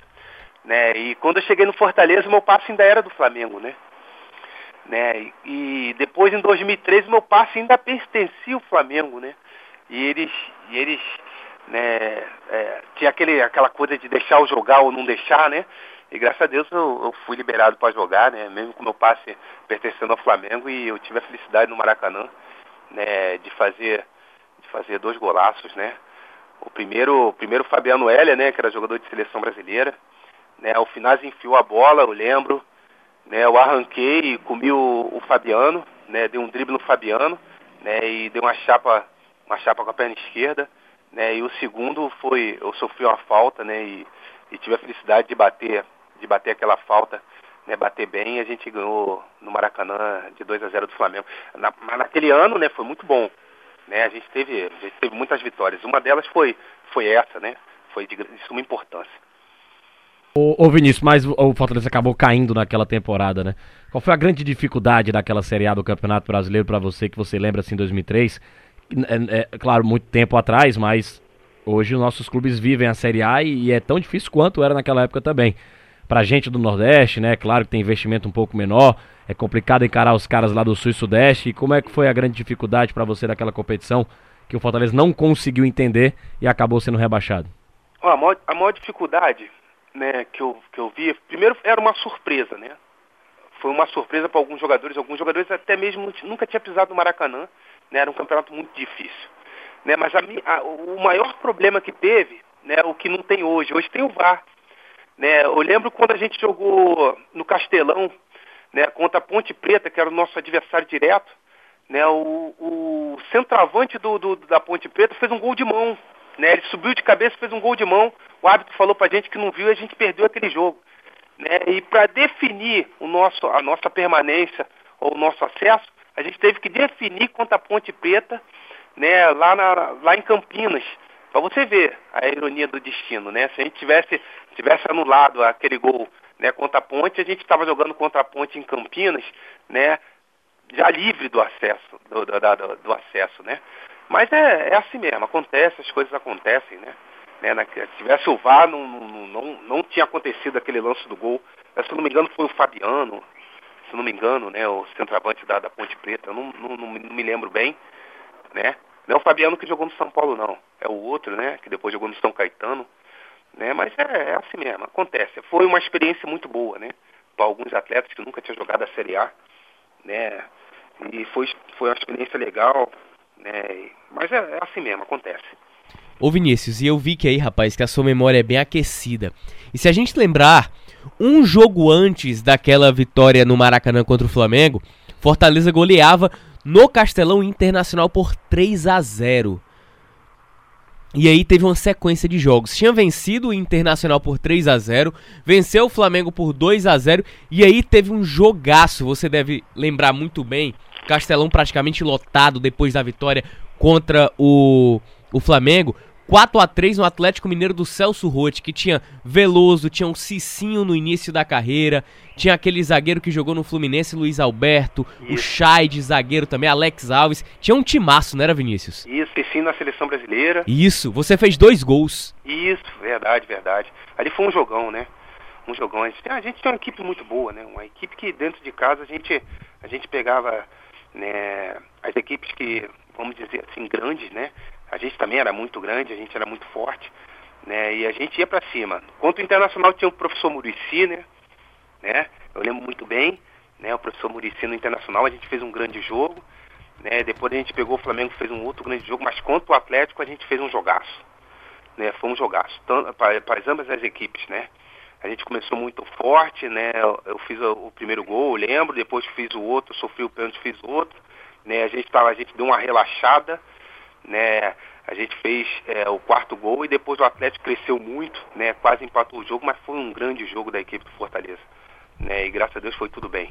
Speaker 4: né? E quando eu cheguei no Fortaleza, meu passe ainda era do Flamengo, né? né? E depois em 2013 meu passe ainda pertencia ao Flamengo, né? E eles, e eles, né? é, tinha aquele, aquela coisa de deixar eu jogar ou não deixar, né? E graças a Deus eu, eu fui liberado para jogar, né? Mesmo com meu passe pertencendo ao Flamengo e eu tive a felicidade no Maracanã, né? De fazer, de fazer dois golaços, né? O primeiro, o primeiro Fabiano Heller, né? Que era jogador de seleção brasileira, né? O Finazzi enfiou a bola, eu lembro né, eu arranquei e comi o, o Fabiano, né, dei um drible no Fabiano, né, e dei uma chapa, uma chapa com a perna esquerda, né, e o segundo foi, eu sofri uma falta, né, e, e tive a felicidade de bater, de bater aquela falta, né, bater bem, e a gente ganhou no Maracanã de 2 a 0 do Flamengo. Na, mas naquele ano, né, foi muito bom, né, a gente teve, a gente teve muitas vitórias. Uma delas foi, foi essa, né, foi de, de suma importância.
Speaker 3: Ô, ô Vinícius, mas o Fortaleza acabou caindo naquela temporada, né? Qual foi a grande dificuldade daquela Série A do Campeonato Brasileiro pra você, que você lembra assim, em 2003? É, é, claro, muito tempo atrás, mas hoje os nossos clubes vivem a Série A e, e é tão difícil quanto era naquela época também. Pra gente do Nordeste, né? Claro que tem investimento um pouco menor, é complicado encarar os caras lá do Sul e Sudeste. E como é que foi a grande dificuldade pra você daquela competição que o Fortaleza não conseguiu entender e acabou sendo rebaixado?
Speaker 4: A, maior, a maior dificuldade né, que, eu, que eu vi, primeiro era uma surpresa, né? Foi uma surpresa para alguns jogadores, alguns jogadores até mesmo nunca tinha pisado no Maracanã, né? Era um campeonato muito difícil. Né? Mas a, a, o maior problema que teve, né, o que não tem hoje, hoje tem o VAR. Né? Eu lembro quando a gente jogou no Castelão, né, contra a Ponte Preta, que era o nosso adversário direto, né, o, o centroavante do, do- da Ponte Preta fez um gol de mão. Né, ele subiu de cabeça e fez um gol de mão. O árbitro falou pra gente que não viu e a gente perdeu aquele jogo. Né, e para definir o nosso, a nossa permanência ou o nosso acesso, a gente teve que definir contra a Ponte Preta né, lá, na, lá em Campinas. Para você ver a ironia do destino, né? Se a gente tivesse, tivesse anulado aquele gol né, contra a Ponte, a gente estava jogando contra a Ponte em Campinas, né? Já livre do acesso, do, do, do- do acesso, né? Mas é, é assim mesmo, acontece, as coisas acontecem, né? né na, se tivesse o VAR, não, não, não, não tinha acontecido aquele lance do gol. Se não me engano, foi o Fabiano, se não me engano, né? O centroavante da, da Ponte Preta, eu não, não, não me- não me lembro bem, né? Não é o Fabiano que jogou no São Paulo, não. É o outro, né? Que depois jogou no São Caetano. Né? Mas é, é assim mesmo, acontece. Foi uma experiência muito boa, né? Para alguns atletas que nunca tinham jogado a Série A, né? E foi, foi uma experiência legal, né? Mas é, é assim mesmo, acontece.
Speaker 2: Ô Vinícius, e eu vi que aí, rapaz, que a sua memória é bem aquecida. E se a gente lembrar, um jogo antes daquela vitória no Maracanã contra o Flamengo, Fortaleza goleava no Castelão Internacional por 3 a 0. E aí teve uma sequência de jogos. Tinha vencido o Internacional por 3 a 0, venceu o Flamengo por 2 a 0 e aí teve um jogaço, você deve lembrar muito bem. Castelão praticamente lotado depois da vitória contra o, o Flamengo. 4 a 3 no Atlético Mineiro do Celso Rotti, que tinha Veloso, tinha um Cicinho no início da carreira, tinha aquele zagueiro que jogou no Fluminense, Luiz Alberto, Isso. o Chay de zagueiro também, Alex Alves. Tinha um timaço, não era, Vinícius?
Speaker 4: Isso, Cicinho na seleção brasileira.
Speaker 2: Isso, você fez dois gols.
Speaker 4: Isso, verdade, verdade. Ali foi um jogão, né? Um jogão. A gente, a gente tem uma equipe muito boa, né? Uma equipe que dentro de casa a gente, a gente pegava né, as equipes que, vamos dizer assim, grandes, né? A gente também era muito grande, a gente era muito forte, né? E a gente ia para cima. Quanto o Internacional tinha o professor Murici, né? né? Eu lembro muito bem, né? O professor Murici no Internacional, a gente fez um grande jogo, né? Depois a gente pegou o Flamengo, fez um outro grande jogo, mas quanto o Atlético a gente fez um jogaço, né? Foi um jogaço, para ambas as equipes, né? A gente começou muito forte, né? Eu, eu fiz o, o, primeiro gol, lembro, depois fiz o outro, sofri o pênalti, fiz outro, né? A gente tava, a gente deu uma relaxada, né? A gente fez é, o quarto gol e depois o Atlético cresceu muito, né? Quase empatou o jogo, mas foi um grande jogo da equipe do Fortaleza, né? E graças a Deus foi tudo bem.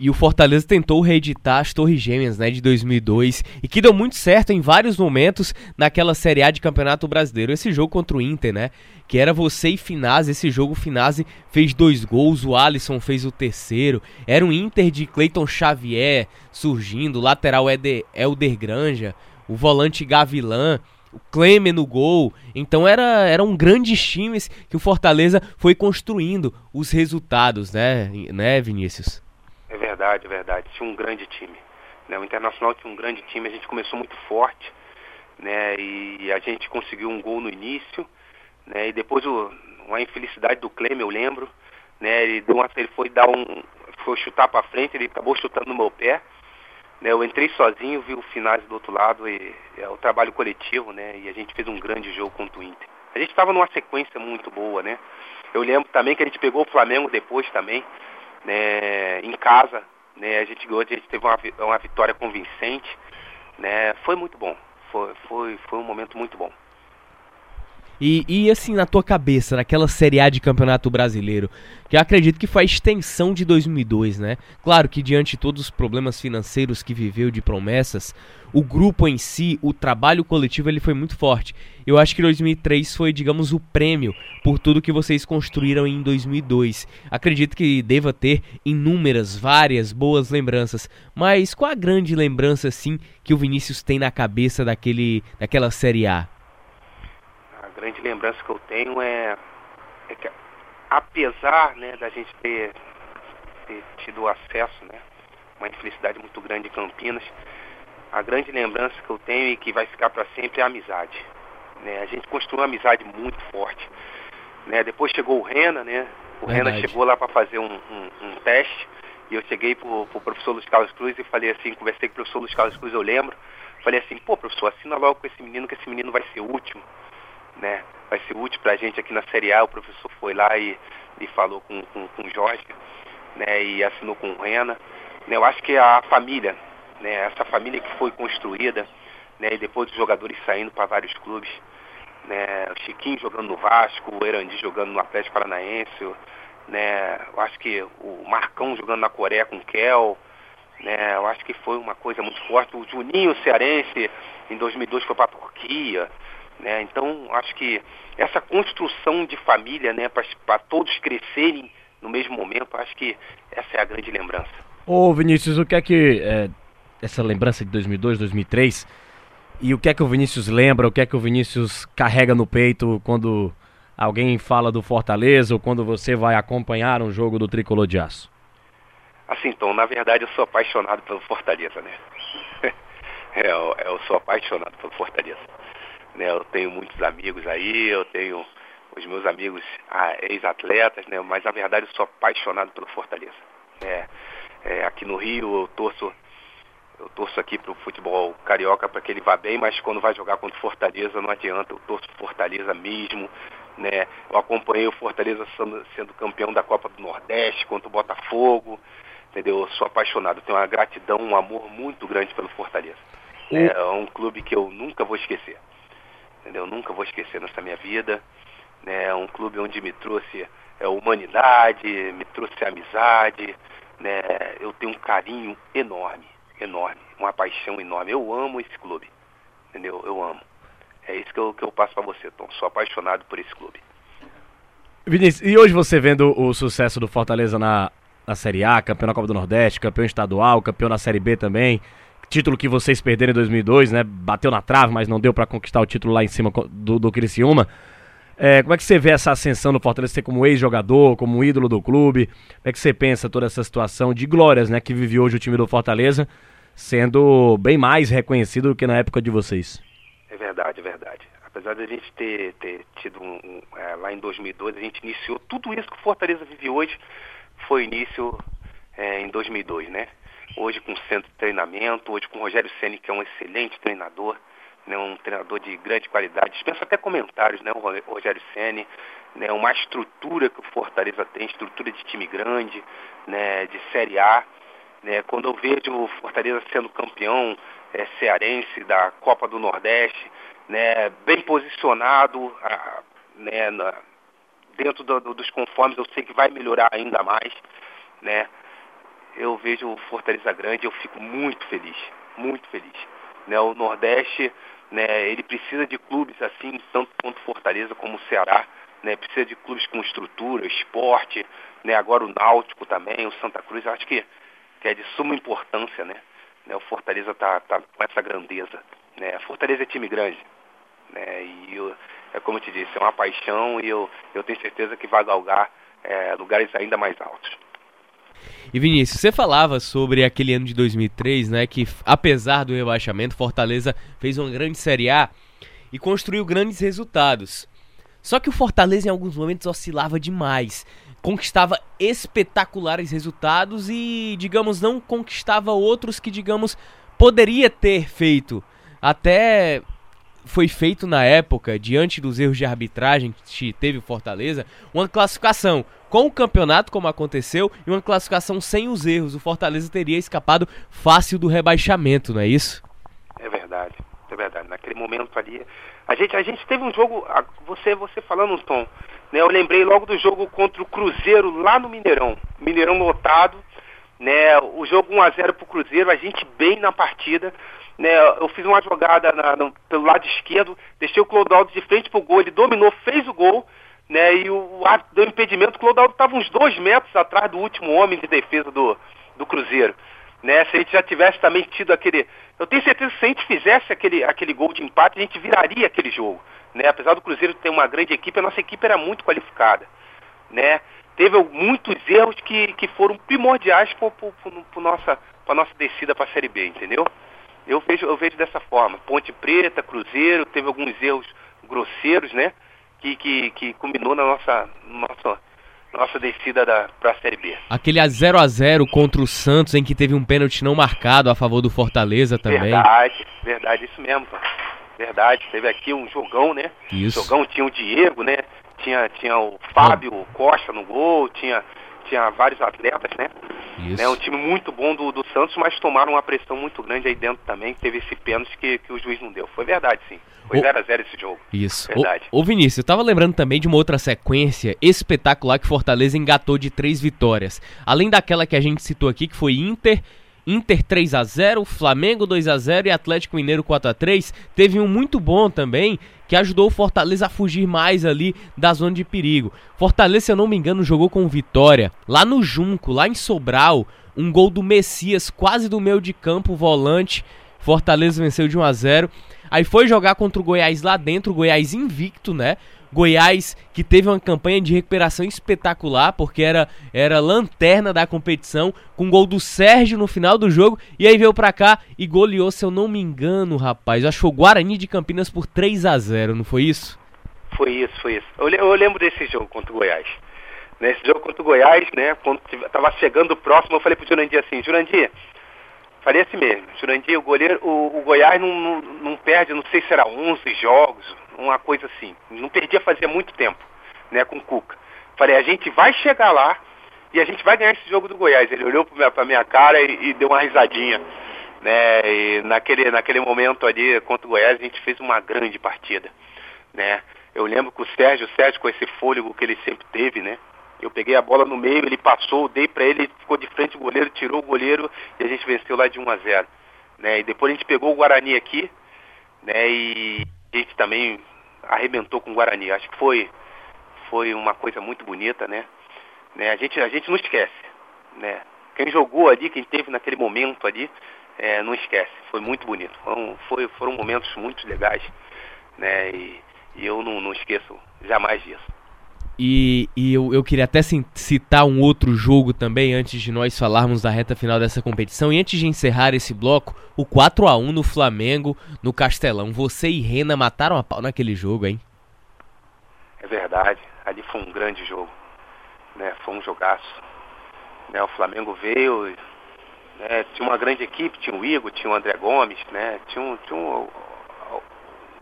Speaker 2: E o Fortaleza tentou reeditar as Torres Gêmeas, né, de 2002, e que deu muito certo em vários momentos naquela Série A de Campeonato Brasileiro. Esse jogo contra o Inter, né, que era você e Finazzi, esse jogo Finazzi fez dois gols, o Alisson fez o terceiro. Era um Inter de Cleiton Xavier surgindo, lateral Eder, Elder Granja, o volante Gavilan, o Klemer no gol. Então era, eram grandes times que o Fortaleza foi construindo os resultados, né, né Vinícius?
Speaker 4: É verdade, é verdade. Tinha um grande time. Né? O Internacional tinha um grande time, a gente começou muito forte, né? E a gente conseguiu um gol no início, né? E depois o, uma infelicidade do Klemer, eu lembro, né? Ele, deu uma, ele foi dar um. Foi chutar para frente, ele acabou chutando no meu pé. Né, eu entrei sozinho, vi o finais do outro lado e é o trabalho coletivo, né? E a gente fez um grande jogo contra o Inter. A gente estava numa sequência muito boa, né? Eu lembro também que a gente pegou o Flamengo depois também, né? Em casa, né? A gente ganhou, a gente teve uma, uma vitória convincente, né? Foi muito bom, foi, foi, foi um momento muito bom.
Speaker 2: E, e assim, na tua cabeça, naquela Série A de Campeonato Brasileiro, que eu acredito que foi a extensão de 2002, né? Claro que diante de todos os problemas financeiros que viveu de promessas, o grupo em si, o trabalho coletivo, ele foi muito forte. Eu acho que 2003 foi, digamos, o prêmio por tudo que vocês construíram em 2002. Acredito que deva ter inúmeras, várias boas lembranças, mas qual a grande lembrança, assim, que o Vinícius tem na cabeça daquele, daquela Série A?
Speaker 4: Grande lembrança que eu tenho é, é que apesar né, da gente ter, ter tido acesso, né, uma infelicidade muito grande em Campinas, a grande lembrança que eu tenho e que vai ficar para sempre é a amizade. Né? A gente construiu uma amizade muito forte. Né? Depois chegou o Rena, né? O Verdade. Rena chegou lá para fazer um, um, um, teste e eu cheguei pro, pro professor Luiz Carlos Cruz e falei assim, conversei com o professor Luiz Carlos Cruz, eu lembro, falei assim, pô professor, assina logo com esse menino que esse menino vai ser o último né? Vai ser útil para a gente aqui na Série A. O professor foi lá e, e falou com, com, com o Jorge, né? E assinou com o Rena. Né? Eu acho que a família, né? Essa família que foi construída, né? E depois os jogadores saindo para vários clubes, né? O Chiquinho jogando no Vasco, o Erandi jogando no Atlético Paranaense, né? Eu acho que o Marcão jogando na Coreia com o Kel, né? Eu acho que foi uma coisa muito forte. O Juninho Cearense em 2002 foi para a Turquia, né? Então, acho que essa construção de família, né, para todos crescerem no mesmo momento, acho que essa é a grande lembrança.
Speaker 3: Ô Vinícius, o que é que é, essa lembrança de 2002, 2003 e o que é que o Vinícius lembra, o que é que o Vinícius carrega no peito quando alguém fala do Fortaleza ou quando você vai acompanhar um jogo do Tricolor de Aço?
Speaker 4: Assim, então, na verdade eu sou apaixonado pelo Fortaleza, né? é, eu, eu sou apaixonado pelo Fortaleza. Né? Eu tenho muitos amigos aí, eu tenho os meus amigos ah, ex-atletas, né? mas na verdade eu sou apaixonado pelo Fortaleza. É, é, aqui no Rio eu torço eu torço aqui pro futebol carioca para que ele vá bem, mas quando vai jogar contra o Fortaleza não adianta, eu torço Fortaleza mesmo, né? Eu acompanhei o Fortaleza sendo, sendo campeão da Copa do Nordeste contra o Botafogo, entendeu? Eu sou apaixonado, tenho uma gratidão, um amor muito grande pelo Fortaleza. Né? É um clube que eu nunca vou esquecer, entendeu? Nunca vou esquecer nessa minha vida, né? Um clube onde me trouxe é, humanidade, me trouxe amizade, né? Eu tenho um carinho enorme, enorme, uma paixão enorme. Eu amo esse clube, entendeu? Eu amo. É isso que eu, que eu passo para você, Tom. Sou apaixonado por esse clube.
Speaker 3: Vinícius, e hoje você vendo o sucesso do Fortaleza na, na Série A, campeão da Copa do Nordeste, campeão estadual, campeão na Série B também, título que vocês perderam em 2002, né? Bateu na trave, mas não deu para conquistar o título lá em cima do, do Criciúma. É, como é que você vê essa ascensão do Fortaleza, você como ex-jogador, como ídolo do clube? Como é que você pensa toda essa situação de glórias, né, que vive hoje o time do Fortaleza, sendo bem mais reconhecido do que na época de vocês?
Speaker 4: É verdade, é verdade. Apesar de a gente ter, ter tido um, um é, lá em 2002, a gente iniciou tudo isso que o Fortaleza vive hoje, foi início é, em 2002, né? Hoje com centro de treinamento, hoje com o Rogério Ceni que é um excelente treinador, né, um treinador de grande qualidade, dispensa até comentários, né, o Rogério Ceni, né, uma estrutura que o Fortaleza tem, estrutura de time grande, né, de Série A, né, quando eu vejo o Fortaleza sendo campeão é, cearense da Copa do Nordeste, né, bem posicionado, a, né, na, dentro do, do, dos conformes, eu sei que vai melhorar ainda mais, né, eu vejo o Fortaleza grande, eu fico muito feliz, muito feliz. Né, o Nordeste, né, ele precisa de clubes assim, tanto quanto Fortaleza como o Ceará, né, precisa de clubes com estrutura, esporte, né, agora o Náutico também, o Santa Cruz, eu acho que, que é de suma importância, né, né o Fortaleza tá, tá com essa grandeza, né, Fortaleza é time grande, né, e eu, é como eu te disse, é uma paixão e eu, eu tenho certeza que vai galgar é, lugares ainda mais altos.
Speaker 2: E Vinícius, você falava sobre aquele ano de 2003, né, que apesar do rebaixamento, Fortaleza fez uma grande Série A e construiu grandes resultados. Só que o Fortaleza em alguns momentos oscilava demais, conquistava espetaculares resultados e, digamos, não conquistava outros que, digamos, poderia ter feito. Até foi feito na época, diante dos erros de arbitragem que teve o Fortaleza, uma classificação com o campeonato, como aconteceu, e uma classificação sem os erros. O Fortaleza teria escapado fácil do rebaixamento, não é isso?
Speaker 4: É verdade, é verdade. Naquele momento ali, a gente, a gente teve um jogo, você, você falando, Tom, né, eu lembrei logo do jogo contra o Cruzeiro lá no Mineirão. Mineirão lotado, né, o jogo 1 a 0 pro Cruzeiro, a gente bem na partida, né, eu fiz uma jogada na, no, pelo lado esquerdo, deixei o Clodoaldo de frente pro gol, ele dominou, fez o gol, né, e o árbitro deu impedimento, o Clodoaldo estava uns dois metros atrás do último homem de defesa do, do Cruzeiro. Né, se a gente já tivesse também tido aquele. Eu tenho certeza que se a gente fizesse aquele, aquele gol de empate, a gente viraria aquele jogo. Né? Apesar do Cruzeiro ter uma grande equipe, a nossa equipe era muito qualificada. Né? Teve muitos erros que, que foram primordiais para nossa, a nossa descida para a Série B, entendeu? Eu vejo, eu vejo dessa forma. Ponte Preta, Cruzeiro, teve alguns erros grosseiros, né? Que, que, que culminou na nossa, nossa, nossa descida para a Série B.
Speaker 2: Aquele a 0 a 0 contra o Santos, em que teve um pênalti não marcado a favor do Fortaleza também.
Speaker 4: Verdade, verdade, isso mesmo. Verdade, teve aqui um jogão, né?
Speaker 2: Isso.
Speaker 4: Jogão tinha o Diego, né? Tinha, tinha o Fábio Costa no gol, tinha, tinha vários atletas, né?
Speaker 2: Isso.
Speaker 4: É um time muito bom do, do Santos, mas tomaram uma pressão muito grande aí dentro também, teve esse pênalti que, que o juiz não deu. Foi verdade, sim. Foi 0x0 esse jogo.
Speaker 2: Isso.
Speaker 4: Verdade.
Speaker 2: Ô, ô Vinícius, eu tava lembrando também de uma outra sequência espetacular que Fortaleza engatou de três vitórias. Além daquela que a gente citou aqui, que foi Inter, Inter 3 a 0 Flamengo 2 a 0 e Atlético Mineiro 4 a 3 Teve um muito bom também, que ajudou o Fortaleza a fugir mais ali da zona de perigo. Fortaleza, se eu não me engano, jogou com vitória lá no Junco, lá em Sobral. Um gol do Messias, quase do meio de campo, volante. Fortaleza venceu de 1 a 0 Aí foi jogar contra o Goiás lá dentro, o Goiás invicto, né? Goiás que teve uma campanha de recuperação espetacular, porque era, era lanterna da competição, com gol do Sérgio no final do jogo, e aí veio pra cá e goleou, se eu não me engano, rapaz. Acho que foi o Guarani de Campinas por 3 a 0 não foi isso?
Speaker 4: Foi isso, foi isso. Eu, eu lembro desse jogo contra o Goiás. Nesse jogo contra o Goiás, né, quando tava chegando próximo, eu falei pro Jurandir assim, Jurandir, Falei assim mesmo, Jurandir, o goleiro, o, o Goiás não, não, não, perde, não sei se era 11 jogos, uma coisa assim. Não perdia fazia muito tempo, né, com o Cuca. Falei, a gente vai chegar lá e a gente vai ganhar esse jogo do Goiás. Ele olhou pra minha, pra minha cara e, e deu uma risadinha. Né, e naquele, naquele momento ali contra o Goiás a gente fez uma grande partida, né? Eu lembro que o Sérgio, o Sérgio com esse fôlego que ele sempre teve, né? Eu peguei a bola no meio, ele passou, dei para ele, ficou de frente o goleiro, tirou o goleiro e a gente venceu lá de 1 a 0. Né? E depois a gente pegou o Guarani aqui, né? E gente também arrebentou com o Guarani. Acho que foi foi uma coisa muito bonita, né? né? A gente a gente não esquece, né? Quem jogou ali, quem teve naquele momento ali, é, não esquece. Foi muito bonito. Foram, foi, foram momentos muito legais, né? E, e eu não, não esqueço jamais disso.
Speaker 2: E, e eu, eu, queria até citar um outro jogo também, antes de nós falarmos da reta final dessa competição. E antes de encerrar esse bloco, o 4 a 1 no Flamengo, no Castelão. Você e Rena mataram a pau naquele jogo, hein?
Speaker 4: É verdade. Ali foi um grande jogo. Né? Foi um jogaço. Né? O Flamengo veio, né? tinha uma grande equipe, tinha o Igor, tinha o André Gomes, né? tinha, um, tinha um,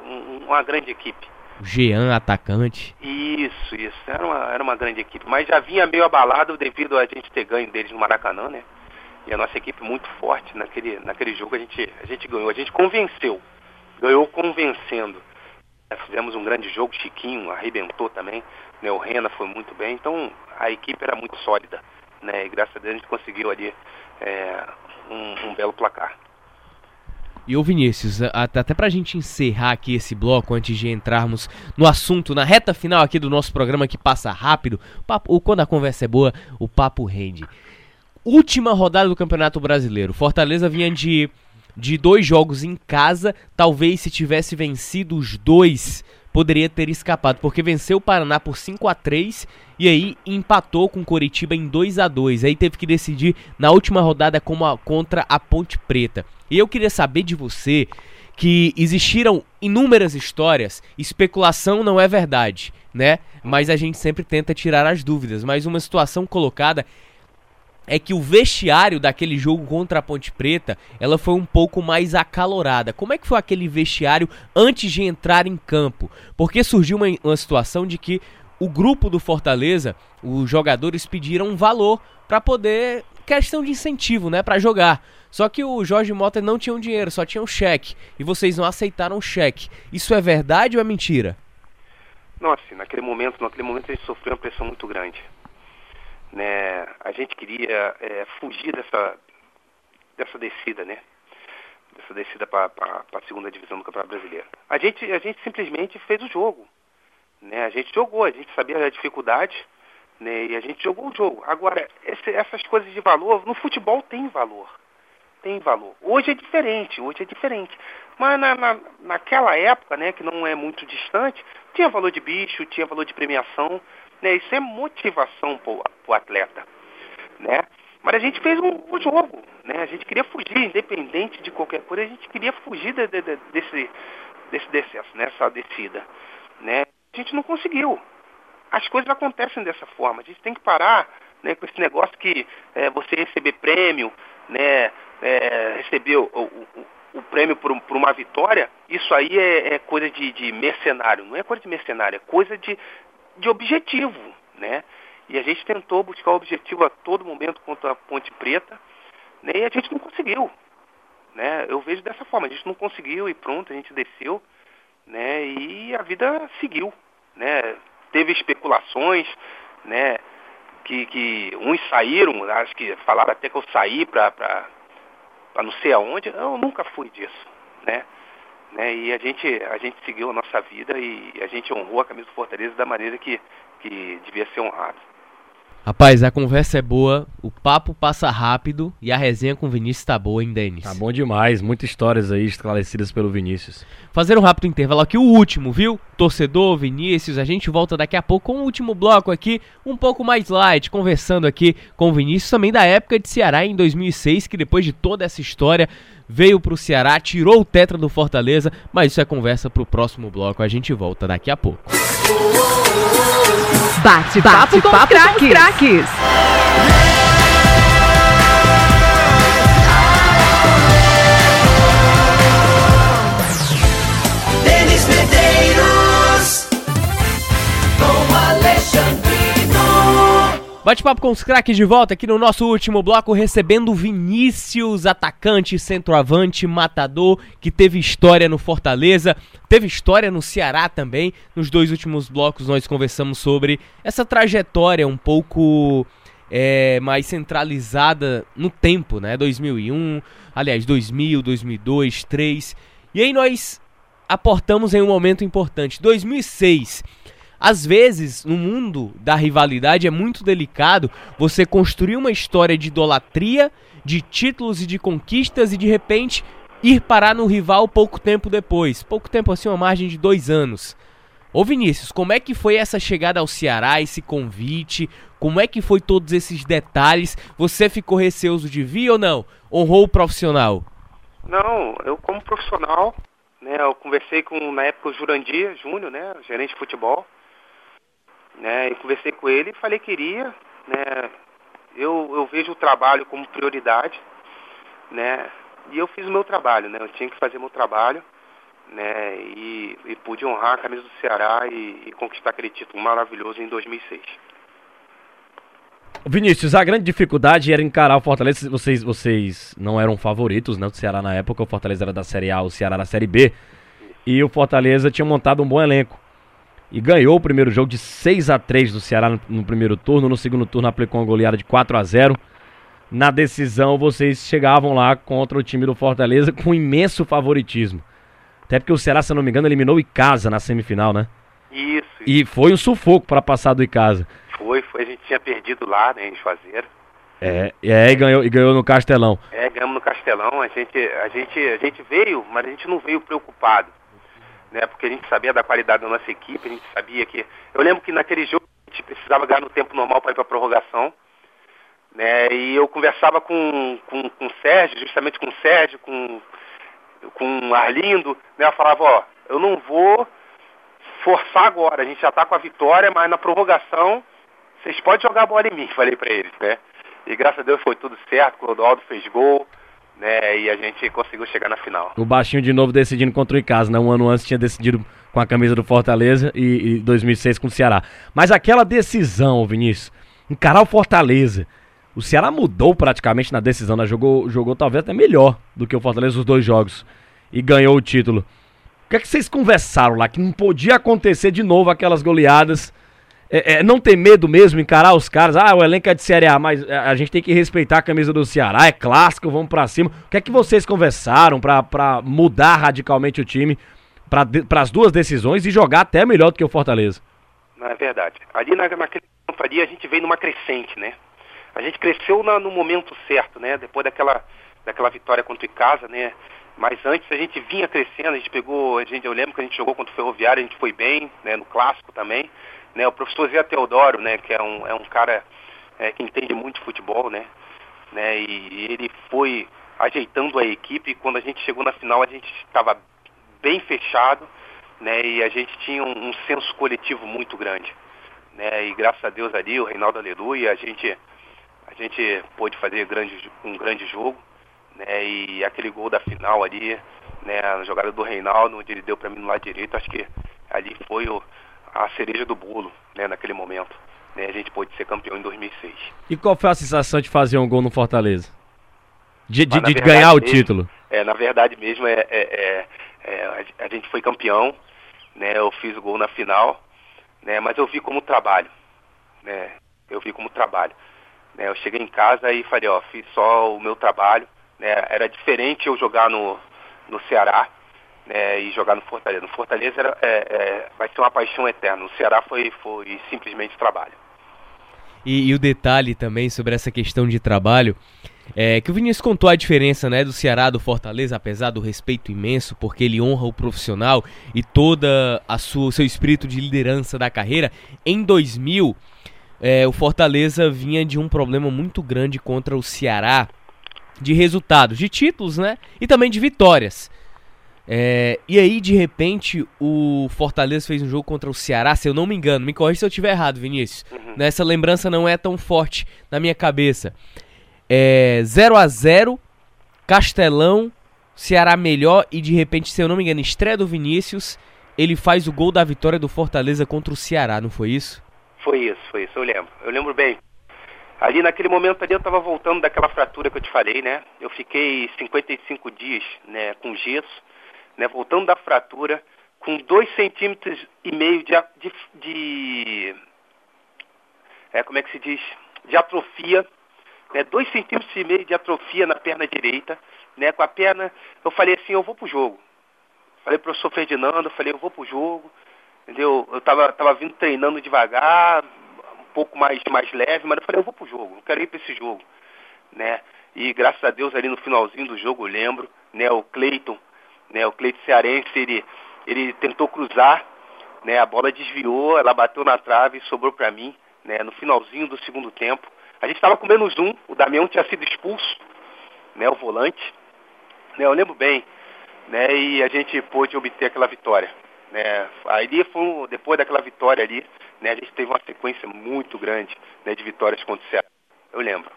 Speaker 4: um, uma grande equipe.
Speaker 2: Jean, atacante.
Speaker 4: Isso, isso. Era uma, era uma grande equipe. Mas já vinha meio abalado devido a gente ter ganho deles no Maracanã, né? E a nossa equipe muito forte naquele, naquele jogo a gente, a gente ganhou. A gente convenceu. Ganhou convencendo. É, fizemos um grande jogo, Chiquinho arrebentou também. Né? O Rena foi muito bem. Então a equipe era muito sólida. Né? E graças a Deus a gente conseguiu ali é, um, um belo placar.
Speaker 2: E ô Vinícius, até pra gente encerrar aqui esse bloco, antes de entrarmos no assunto, na reta final aqui do nosso programa que passa rápido, papo, quando a conversa é boa, o papo rende. Última rodada do Campeonato Brasileiro. Fortaleza vinha de, de dois jogos em casa, talvez se tivesse vencido os dois, poderia ter escapado, porque venceu o Paraná por 5 a 3 e aí empatou com o Coritiba em 2 a 2 Aí teve que decidir na última rodada a, contra a Ponte Preta. E eu queria saber de você que existiram inúmeras histórias, especulação não é verdade, né? Mas a gente sempre tenta tirar as dúvidas. Mas uma situação colocada é que o vestiário daquele jogo contra a Ponte Preta, ela foi um pouco mais acalorada. Como é que foi aquele vestiário antes de entrar em campo? Porque surgiu uma, uma situação de que o grupo do Fortaleza, os jogadores pediram um valor para poder questão de incentivo, né, para jogar. Só que o Jorge Mota não tinha um dinheiro, só tinha um cheque. E vocês não aceitaram o cheque. Isso é verdade ou é mentira?
Speaker 4: Nossa, naquele momento, naquele momento a gente sofreu uma pressão muito grande. Né? A gente queria é, fugir dessa, dessa descida, né? Dessa descida para a segunda divisão do Campeonato Brasileiro. A gente, a gente simplesmente fez o jogo. Né? A gente jogou, a gente sabia a dificuldade né? e a gente jogou o jogo. Agora, esse, essas coisas de valor, no futebol tem valor tem valor. Hoje é diferente, hoje é diferente. Mas na, na, naquela época, né, que não é muito distante, tinha valor de bicho, tinha valor de premiação, né? Isso é motivação para o atleta, né? Mas a gente fez um, um, jogo, né? A gente queria fugir, independente de qualquer coisa, a gente queria fugir de, de, de, desse, desse decesso, nessa descida, né? A gente não conseguiu. As coisas acontecem dessa forma. A gente tem que parar né, com esse negócio que é, você receber prêmio, né, é, receber o, o, o prêmio por, por, uma vitória, isso aí é, é coisa de, de, mercenário, não é coisa de mercenário, é coisa de, de objetivo, né? E a gente tentou buscar o objetivo a todo momento contra a Ponte Preta, né? E a gente não conseguiu, né? Eu vejo dessa forma, a gente não conseguiu e pronto, a gente desceu, né? E a vida seguiu, né? Teve especulações, né? Que, que uns saíram, acho que falaram até que eu saí para não sei aonde, eu nunca fui disso, né? Né? E a gente, a gente seguiu a nossa vida e a gente honrou a camisa do Fortaleza da maneira que, que devia ser honrado.
Speaker 2: Rapaz, a conversa é boa, o papo passa rápido e a resenha com o Vinícius tá boa, hein, Denis?
Speaker 3: Tá bom demais, muitas histórias aí esclarecidas pelo Vinícius.
Speaker 2: Fazer um rápido intervalo aqui, o último, viu? Torcedor, Vinícius, a gente volta daqui a pouco com o último bloco aqui, um pouco mais light, conversando aqui com o Vinícius, também da época de Ceará em 2006, que depois de toda essa história veio pro Ceará, tirou o tetra do Fortaleza, mas isso é conversa pro próximo bloco, a gente volta daqui a pouco.
Speaker 1: Bate, bate, papo, papo com os craques.
Speaker 2: Denis Medeiros com Alexandre Bate-papo com os craques de volta aqui no nosso último bloco, recebendo Vinícius, atacante, centroavante, matador, que teve história no Fortaleza, teve história no Ceará também. Nos dois últimos blocos nós conversamos sobre essa trajetória um pouco é, mais centralizada no tempo, né? 2001, aliás, 2000, 2002, 2003. E aí nós aportamos em um momento importante, 2006. Às vezes, no mundo da rivalidade é muito delicado você construir uma história de idolatria, de títulos e de conquistas e de repente ir parar no rival pouco tempo depois. Pouco tempo assim, uma margem de dois anos. Ô Vinícius, como é que foi essa chegada ao Ceará, esse convite? Como é que foi todos esses detalhes? Você ficou receoso de vir ou não? Honrou o profissional?
Speaker 4: Não, eu como profissional, né, eu conversei com, na época, o Jurandir Júnior, né, gerente de futebol, né, e conversei com ele e falei que iria, né, eu, eu vejo o trabalho como prioridade, né, e eu fiz o meu trabalho, né, eu tinha que fazer meu trabalho, né, e, e pude honrar a camisa do Ceará e, e conquistar aquele título maravilhoso em 2006.
Speaker 3: Vinícius, a grande dificuldade era encarar o Fortaleza. Vocês, vocês não eram favoritos né, do Ceará na época. O Fortaleza era da Série A, o Ceará da Série B. E o Fortaleza tinha montado um bom elenco. E ganhou o primeiro jogo de 6 a 3 do Ceará no, no primeiro turno. No segundo turno aplicou uma goleada de 4 a 0 Na decisão, vocês chegavam lá contra o time do Fortaleza com imenso favoritismo. Até porque o Ceará, se não me engano, eliminou o Icasa na semifinal, né?
Speaker 4: Isso,
Speaker 3: E foi um sufoco para passar do Icasa.
Speaker 4: foi, foi, a gente tinha perdido lá, né, em Juazeiro.
Speaker 3: É, é e, ganhou, e ganhou no Castelão.
Speaker 4: É, ganhamos no Castelão, a gente, a gente, a gente veio, mas a gente não veio preocupado, né? Porque a gente sabia da qualidade da nossa equipe, a gente sabia que. Eu lembro que naquele jogo a gente precisava ganhar no tempo normal para ir para prorrogação, né? E eu conversava com, com, com o Sérgio, justamente com o Sérgio, com, com o Arlindo, né? Eu falava, ó, eu não vou forçar agora, a gente já tá com a vitória, mas na prorrogação vocês podem jogar a bola em mim, falei para eles, né? E graças a Deus foi tudo certo, o Clodoaldo fez gol, né? E a gente conseguiu chegar na final.
Speaker 3: O baixinho de novo decidindo contra o Icasa, né? Um ano antes tinha decidido com a camisa do Fortaleza e, e 2006 com o Ceará. Mas aquela decisão, Vinícius, encarar o Fortaleza. O Ceará mudou praticamente na decisão, né? Jogou, jogou talvez até melhor do que o Fortaleza os dois jogos. E ganhou o título. O que é que vocês conversaram lá? Que não podia acontecer de novo aquelas goleadas. É, é, não ter medo mesmo, encarar os caras. Ah, o elenco é de Série A, mas a, a gente tem que respeitar a camisa do Ceará. É clássico, vamos pra cima. O que é que vocês conversaram pra mudar radicalmente o time para as duas decisões e jogar até melhor do que o Fortaleza?
Speaker 4: Não é verdade. Ali na, naquele campo ali a gente veio numa crescente, né? A gente cresceu na- no momento certo, né? Depois daquela, daquela vitória contra o Icasa, né? Mas antes a gente vinha crescendo, a gente pegou, a gente, eu lembro que a gente jogou contra o Ferroviário, a gente foi bem, né? No clássico também, né? O professor Zé Teodoro, né? Que é um, é um cara é, que entende muito futebol, né? né? E ele foi ajeitando a equipe. e Quando a gente chegou na final, a gente estava bem fechado, né? E a gente tinha um, um senso coletivo muito grande, né? E graças a Deus ali, o Reinaldo Aleluia, a gente a gente pôde fazer grande, um grande jogo, né? E aquele gol da final ali, né? A jogada do Reinaldo, onde ele deu para mim no lado direito, acho que ali foi o, a cereja do bolo, né? Naquele momento, né? A gente pôde ser campeão em 2006.
Speaker 3: E qual foi a sensação de fazer um gol no Fortaleza? De, de-
Speaker 4: na
Speaker 3: de ganhar o
Speaker 4: mesmo,
Speaker 3: título?
Speaker 4: É, na verdade mesmo, é, é- é- é, a- a gente foi campeão, né? Eu fiz o gol na final, né? Mas eu vi como trabalho, né? Eu vi como trabalho. Né? Eu cheguei em casa e falei, ó, fiz só o meu trabalho, né? Era diferente eu jogar no, no Ceará, né? E jogar no Fortaleza. No Fortaleza era, é, é, vai ser uma paixão eterna. No Ceará foi, foi simplesmente trabalho.
Speaker 2: E, e o detalhe também sobre essa questão de trabalho é que o Vinícius contou a diferença né, do Ceará do Fortaleza, apesar do respeito imenso, porque ele honra o profissional e toda a sua o seu espírito de liderança da carreira. Em 2000, é, o Fortaleza vinha de um problema muito grande contra o Ceará de resultados, de títulos, né? E também de vitórias. É, e aí, de repente, o Fortaleza fez um jogo contra o Ceará, se eu não me engano. Me corrija se eu estiver errado, Vinícius. Né, Essa lembrança não é tão forte na minha cabeça. É 0 a 0 Castelão, Ceará melhor e de repente, se eu não me engano, estreia do Vinícius, ele faz o gol da vitória do Fortaleza contra o Ceará, não foi isso?
Speaker 4: Foi isso, foi isso, eu lembro. Eu lembro bem. Ali naquele momento ali eu estava voltando daquela fratura que eu te falei, né? Eu fiquei 55 dias, né, com gesso, né, voltando da fratura, com 2 centímetros e meio de, de, de é, como é que se diz, de atrofia, né, 2 centímetros e meio de atrofia na perna direita, né, com a perna, eu falei assim, eu vou pro jogo. Falei pro professor Ferdinando, falei, eu vou pro jogo, entendeu? Eu tava, tava vindo treinando devagar, um pouco mais, mais leve, mas eu falei, eu vou pro jogo, eu quero ir para esse jogo, né? E graças a Deus ali no finalzinho do jogo eu lembro, né, o Cleiton, né, o Cleiton Cearense, ele, ele tentou cruzar, né, a bola desviou, ela bateu na trave e sobrou para mim, né, no finalzinho do segundo tempo. A gente estava com menos um, o Damião tinha sido expulso, né, o volante, né, eu lembro bem, né, e a gente pôde obter aquela vitória. Né. Aí foi, depois daquela vitória ali, né, a gente teve uma sequência muito grande né, de vitórias contra o Ceará. Eu lembro.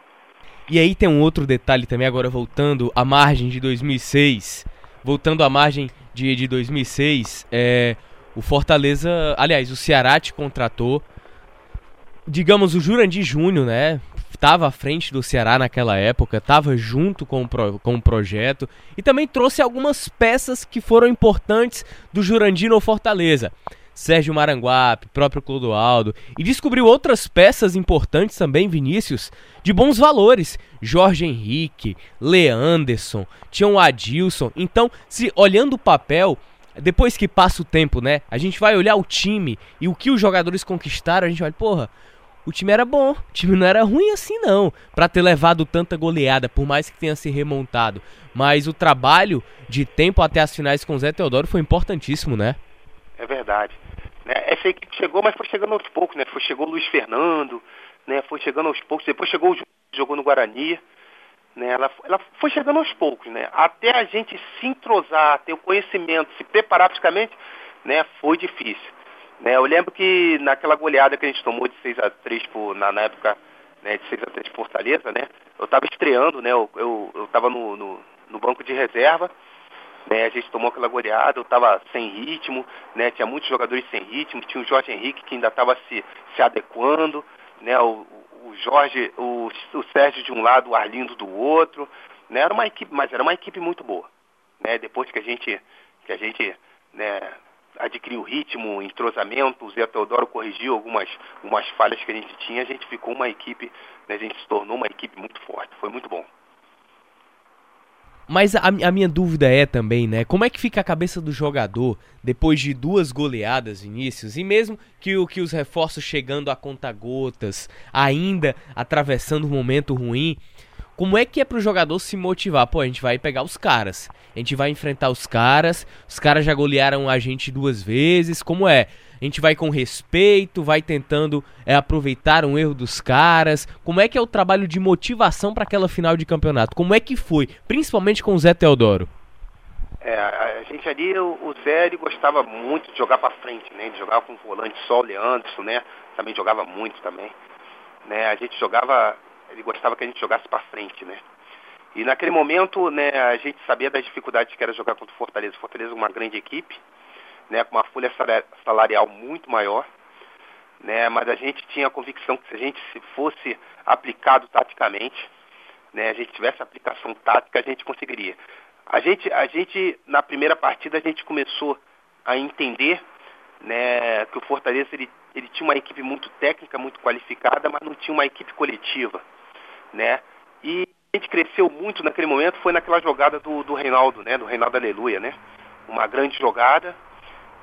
Speaker 2: E aí tem um outro detalhe também, agora voltando à margem de 2006. Voltando à margem de, de 2006, é, o Fortaleza, aliás, o Ceará te contratou. Digamos, o Jurandir Júnior, né? Estava à frente do Ceará naquela época, estava junto com o, pro, com o projeto e também trouxe algumas peças que foram importantes do Jurandir no Fortaleza. Sérgio Maranguape, próprio Clodoaldo, e descobriu outras peças importantes também, Vinícius, de bons valores. Jorge Henrique, Leanderson, tinham Adilson. Então, se olhando o papel, depois que passa o tempo, né, a gente vai olhar o time e o que os jogadores conquistaram, a gente vai, porra, o time era bom, o time não era ruim assim não, para ter levado tanta goleada, por mais que tenha se remontado. Mas o trabalho de tempo até as finais com o Zé Teodoro foi importantíssimo, né?
Speaker 4: É verdade. Né? Essa equipe chegou, mas foi chegando aos poucos, né? Foi, chegou o Luiz Fernando, né? Foi chegando aos poucos. Depois chegou o jogou no Guarani, né? Ela, ela foi chegando aos poucos, né? Até a gente se entrosar, ter o conhecimento, se preparar praticamente, né? Foi difícil. Né? Eu lembro que naquela goleada que a gente tomou de 6 a 3 por, na, na época, né, de 6 a 3 Fortaleza, né? Eu estava estreando, né? Eu, eu, eu tava no, no, no banco de reserva né, a gente tomou aquela goleada, eu estava sem ritmo, né, tinha muitos jogadores sem ritmo, tinha o Jorge Henrique que ainda estava se, se adequando, né, o, o Jorge, o, o Sérgio de um lado, o Arlindo do outro, né, era uma equipe, mas era uma equipe muito boa, né, depois que a gente, que a gente, né, adquiriu ritmo, entrosamento, o Zé Teodoro corrigiu algumas, algumas falhas que a gente tinha, a gente ficou uma equipe, né, a gente se tornou uma equipe muito forte, foi muito bom.
Speaker 2: Mas a, a, minha dúvida é também, né? Como é que fica a cabeça do jogador depois de duas goleadas, Vinícius? E mesmo que, que os reforços chegando a conta-gotas, ainda atravessando um momento ruim, como é que é pro jogador se motivar? Pô, a gente vai pegar os caras. A gente vai enfrentar os caras. Os caras já golearam a gente duas vezes. Como é? A gente vai com respeito, vai tentando é, aproveitar um erro dos caras. Como é que é o trabalho de motivação para aquela final de campeonato? Como é que foi, principalmente com o Zé Teodoro?
Speaker 4: É, a gente ali, o, o Zé, ele gostava muito de jogar para frente, né? Ele jogava com o volante só, o Leandro, né? Também jogava muito também. Né? A gente jogava, ele gostava que a gente jogasse para frente, né? E naquele momento, né, a gente sabia das dificuldades que era jogar contra o Fortaleza. O Fortaleza é uma grande equipe, né, com uma folha salarial muito maior, né, mas a gente tinha a convicção que se a gente fosse aplicado taticamente, né, a gente tivesse aplicação tática, a gente conseguiria. A gente, a gente na primeira partida, a gente começou a entender né, que o Fortaleza ele, ele tinha uma equipe muito técnica, muito qualificada, mas não tinha uma equipe coletiva. Né? E a gente cresceu muito naquele momento, foi naquela jogada do, do Reinaldo, né, do Reinaldo Aleluia, né? Uma grande jogada,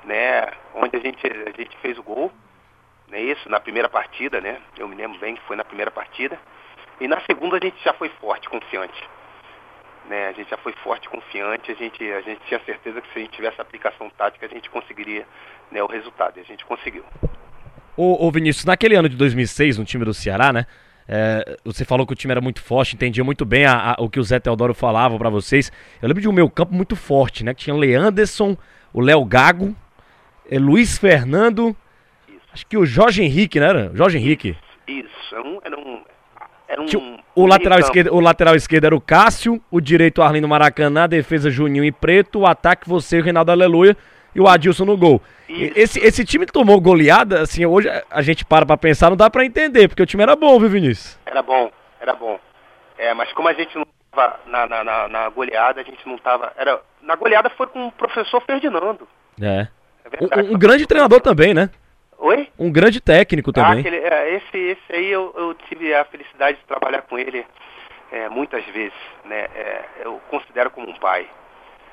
Speaker 4: né, onde a gente, a gente fez o gol, né, isso, na primeira partida, né, eu me lembro bem que foi na primeira partida, e na segunda a gente já foi forte, confiante, né, a gente já foi forte, confiante, a gente, a gente tinha certeza que se a gente tivesse aplicação tática a gente conseguiria, né, o resultado, e a gente conseguiu.
Speaker 3: Ô, ô Vinícius, naquele ano de 2006, no time do Ceará, né, é, você falou que o time era muito forte, entendia muito bem a, a, o que o Zé Teodoro falava para vocês. Eu lembro de um meu campo muito forte, né? Que tinha o Leanderson, o Léo Gago, é Luiz Fernando, Isso. acho que o Jorge Henrique, né? Era? Jorge Henrique.
Speaker 4: Isso, era um. Era um, era
Speaker 3: um o, lateral esquerdo, o lateral esquerdo era o Cássio, o direito Arlindo Maracanã, a defesa Juninho e Preto, o ataque você e o Reinaldo Aleluia. e o Adilson no gol.
Speaker 4: Isso.
Speaker 3: Esse, esse time tomou goleada, assim, hoje a- a gente para pra pensar, não dá pra entender, porque o time era bom, viu, Vinícius?
Speaker 4: Era bom, era bom. É, mas como a gente não tava na, na, na, na goleada, a gente não tava. Era, na goleada foi com o professor Ferdinando.
Speaker 3: É.
Speaker 4: É verdade.
Speaker 3: Um, um grande treinador também, né?
Speaker 4: Oi?
Speaker 3: Um grande técnico
Speaker 4: Ah,
Speaker 3: também.
Speaker 4: aquele- é, esse, esse aí eu, eu tive a felicidade de trabalhar com ele é, muitas vezes. Né? É, eu considero como um pai.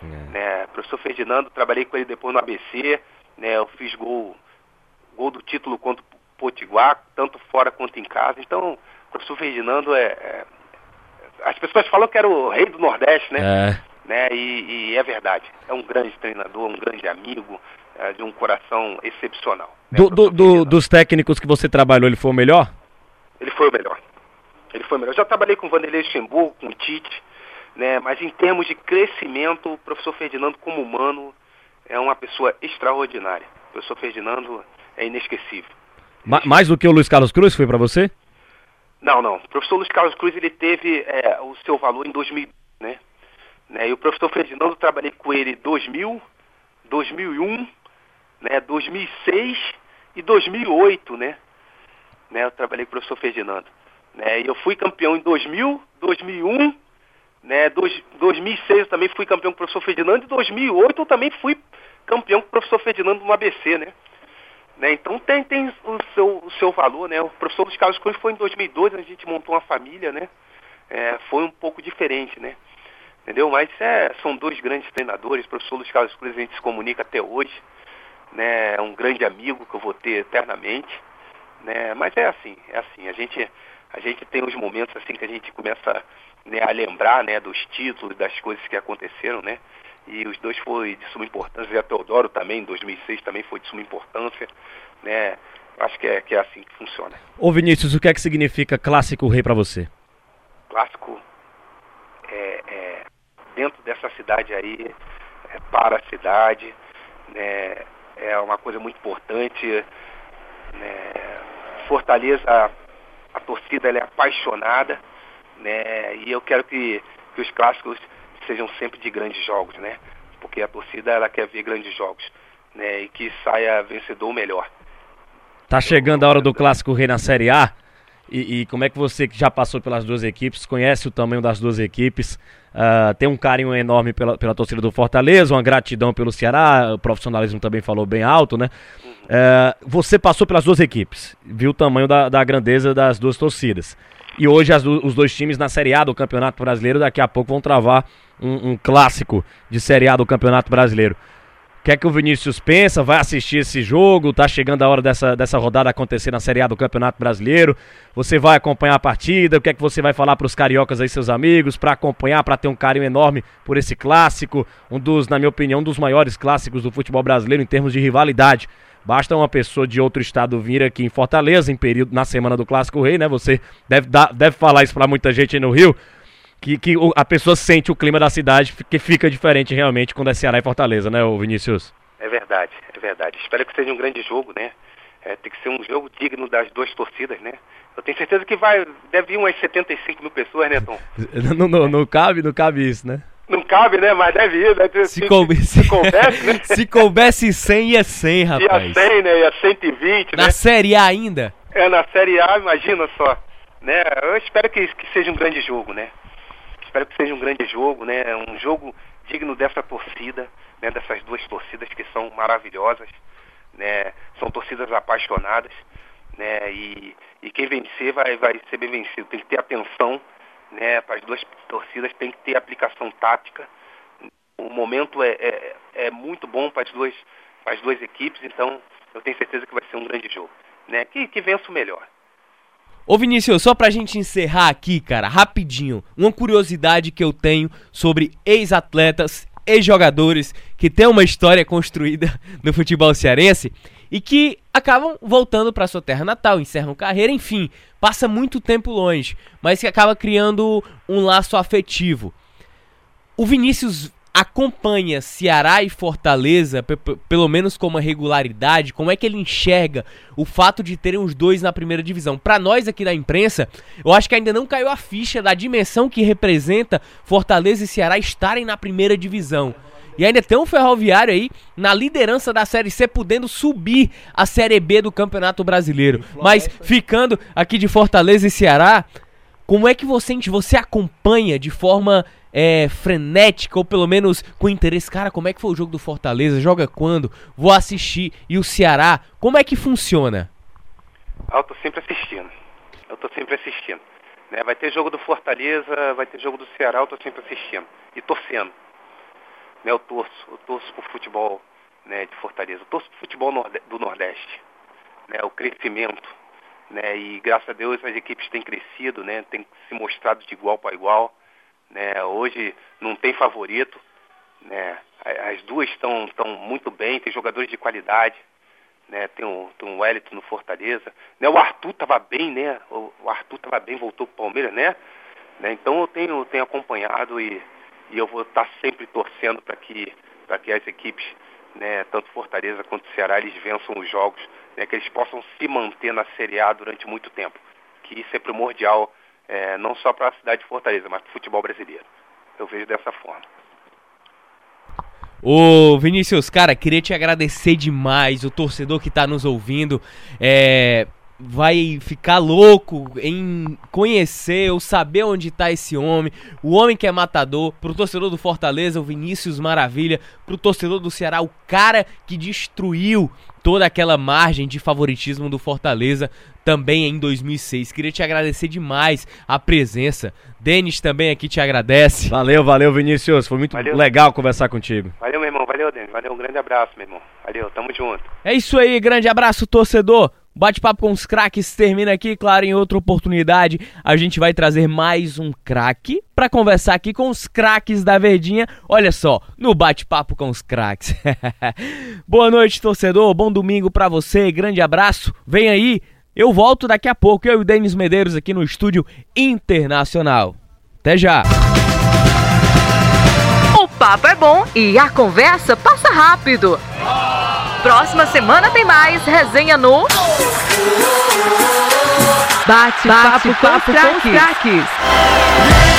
Speaker 4: Né? Professor Ferdinando, trabalhei com ele depois no ABC. Né? Eu fiz gol, gol do título contra o Potiguar, tanto fora quanto em casa. Então, o professor Ferdinando é, é- As pessoas falam que era o rei do Nordeste, né?
Speaker 3: É.
Speaker 4: né? E, e é verdade. É um grande treinador, um grande amigo, é, de um coração excepcional. né,
Speaker 3: Do- do-
Speaker 4: professor
Speaker 3: do- dos técnicos que você trabalhou, ele foi o melhor?
Speaker 4: Ele foi o melhor. Ele foi o melhor. Eu já trabalhei com o Vanderlei Luxemburgo, com o Tite, né? Mas em termos de crescimento, o professor Ferdinando como humano é uma pessoa extraordinária. O professor Ferdinando é inesquecível.
Speaker 3: Ma- mais do que o Luiz Carlos Cruz foi pra você?
Speaker 4: Não, não. O professor Luiz Carlos Cruz ele teve é, o seu valor em 2000, né? né? E o professor Ferdinando eu trabalhei com ele em 2000, 2001, né? 2006 e 2008, né? né? Eu trabalhei com o professor Ferdinando, né? E eu fui campeão em 2000, 2001, né? Dois, 2006 eu também fui campeão com o professor Ferdinando e 2008 eu também fui campeão com o professor Ferdinando no ABC, né? Né, Então tem, tem o, seu, o seu valor, né? O professor Luiz Carlos Cruz foi em 2012, a gente montou uma família, né? É, foi um pouco diferente, né? Entendeu? Mas é, são dois grandes treinadores. O professor Luiz Carlos Cruz a gente se comunica até hoje, né? É um grande amigo que eu vou ter eternamente, né? Mas é assim, é assim. A gente, a gente tem uns momentos assim que a gente começa né, a lembrar, né? Dos títulos, das coisas que aconteceram, né? E os dois foi de suma importância. E a Teodoro também, em 2006, também foi de suma importância, né? Acho que é, que é assim que funciona.
Speaker 3: Ô Vinícius, o que é que significa clássico rei pra você?
Speaker 4: clássico é, é, dentro dessa cidade aí, é, para a cidade, né, é uma coisa muito importante. Né, Fortaleza, a, a torcida é apaixonada, né, e eu quero que, que os clássicos sejam sempre de grandes jogos, né, porque a torcida ela quer ver grandes jogos, né, e que saia vencedor melhor.
Speaker 3: Tá chegando a hora do clássico rei na Série A. E, e como é que você que já passou pelas duas equipes, conhece o tamanho das duas equipes, ah, tem um carinho enorme pela, pela torcida do Fortaleza, uma gratidão pelo Ceará, o profissionalismo também falou bem alto, né? Eh, você passou pelas duas equipes, viu o tamanho da, da grandeza das duas torcidas. E hoje as os dois times na Série A do Campeonato Brasileiro daqui a pouco vão travar um, um clássico de Série A do Campeonato Brasileiro. Que é que o Vinícius pensa? Vai assistir esse jogo? Tá chegando a hora dessa, dessa rodada acontecer na Série A do Campeonato Brasileiro. Você vai acompanhar a partida? O que é que você vai falar para os cariocas aí, seus amigos, para acompanhar, para ter um carinho enorme por esse clássico? Um dos, na minha opinião, um dos maiores clássicos do futebol brasileiro em termos de rivalidade. Basta uma pessoa de outro estado vir aqui em Fortaleza, em período na semana do Clássico Rei, né? Você deve, dar, deve falar isso para muita gente aí no Rio. Que, que a pessoa sente o clima da cidade, que fica diferente realmente quando é Ceará e Fortaleza, né, Vinícius?
Speaker 4: É verdade, é verdade. Espero que seja um grande jogo, né? É, tem que ser um jogo digno das duas torcidas, né? Eu tenho certeza que vai, deve ir umas 75 mil pessoas, né, Tom?
Speaker 3: Não, não, não cabe, não cabe isso, né?
Speaker 4: Não cabe, né? Mas deve ir, né?
Speaker 2: Se, coube,
Speaker 4: se coubesse, né?
Speaker 2: se coubesse 100, ia 100,
Speaker 4: Ia
Speaker 2: rapaz.
Speaker 4: 100, né? Ia 120, né?
Speaker 2: Na Série A ainda?
Speaker 4: É, na Série A, imagina só. Né? Eu espero que, que seja um grande jogo, né? Espero que seja um grande jogo, né? Um jogo digno dessa torcida, né? Dessas duas torcidas que são maravilhosas, né? São torcidas apaixonadas, né? E, e quem vencer vai, vai ser bem vencido. Tem que ter atenção, né? Para as duas torcidas tem que ter aplicação tática. O momento é, é, é muito bom para as duas, para as duas equipes, então eu tenho certeza que vai ser um grande jogo, né? Que, que vença o melhor.
Speaker 2: Ô Vinícius, só pra gente encerrar aqui, cara, rapidinho, uma curiosidade que eu tenho sobre ex-atletas, ex-jogadores que têm uma história construída no futebol cearense e que acabam voltando pra sua terra natal, encerram carreira, enfim, passa muito tempo longe, mas que acaba criando um laço afetivo. O Vinícius acompanha Ceará e Fortaleza, pe- pe- pelo menos com uma regularidade, como é que ele enxerga o fato de terem os dois na primeira divisão? Pra nós aqui da imprensa, eu acho que ainda não caiu a ficha da dimensão que representa Fortaleza e Ceará estarem na primeira divisão. E ainda tem um Ferroviário aí na liderança da Série C, podendo subir a Série B do Campeonato Brasileiro. Mas ficando aqui de Fortaleza e Ceará, como é que você, você acompanha de forma é, frenética ou pelo menos com interesse? Cara, como é que foi o jogo do Fortaleza? Joga quando? Vou assistir. E o Ceará? Como é que funciona?
Speaker 4: Ah, eu tô sempre assistindo. Eu tô sempre assistindo. Né? Vai ter jogo do Fortaleza, vai ter jogo do Ceará, eu tô sempre assistindo. E torcendo. Né? Eu torço, eu torço pro futebol né, de Fortaleza. Eu torço pro futebol do Nordeste. Né? O crescimento. Né? E graças a Deus as equipes têm crescido, né? Têm se mostrado de igual para igual. Né? Hoje não tem favorito. Né? As duas estão muito bem, tem jogadores de qualidade né? Tem o, tem o Wellington no Fortaleza, né? O Arthur estava bem, né? O, o Arthur estava bem, voltou para o Palmeiras, né? né? Então eu tenho, tenho acompanhado e, e eu vou estar tá sempre torcendo para que, que as equipes, né, tanto Fortaleza quanto Ceará, eles vençam os jogos, né, que eles possam se manter na Série A durante muito tempo. Que isso é primordial, é, não só para a cidade de Fortaleza, mas para o futebol brasileiro. Eu vejo dessa forma.
Speaker 2: Ô Vinícius, cara, queria te agradecer demais, o torcedor que tá nos ouvindo. É, vai ficar louco em conhecer ou saber onde tá esse homem, o homem que é matador, pro torcedor do Fortaleza, o Vinícius Maravilha, pro torcedor do Ceará, o cara que destruiu toda aquela margem de favoritismo do Fortaleza também em 2006. Queria te agradecer demais a presença. Denis também aqui te agradece.
Speaker 3: Valeu, valeu, Vinícius. Foi muito valeu. legal conversar contigo.
Speaker 4: Valeu, meu irmão. Valeu, Denis. Valeu, um grande abraço, meu irmão. Valeu, tamo junto.
Speaker 2: É isso aí, grande abraço, torcedor. Bate-papo com os craques termina aqui, claro, em outra oportunidade a gente vai trazer mais um craque para conversar aqui com os craques da Verdinha. Olha só, no bate-papo com os craques. Boa noite, torcedor. Bom domingo para você. Grande abraço. Vem aí. Eu volto daqui a pouco, eu e o Denis Medeiros aqui no estúdio internacional. Até já.
Speaker 1: O papo é bom e a conversa passa rápido. Próxima semana tem mais resenha no Bate, Bate papo, papo com os craques.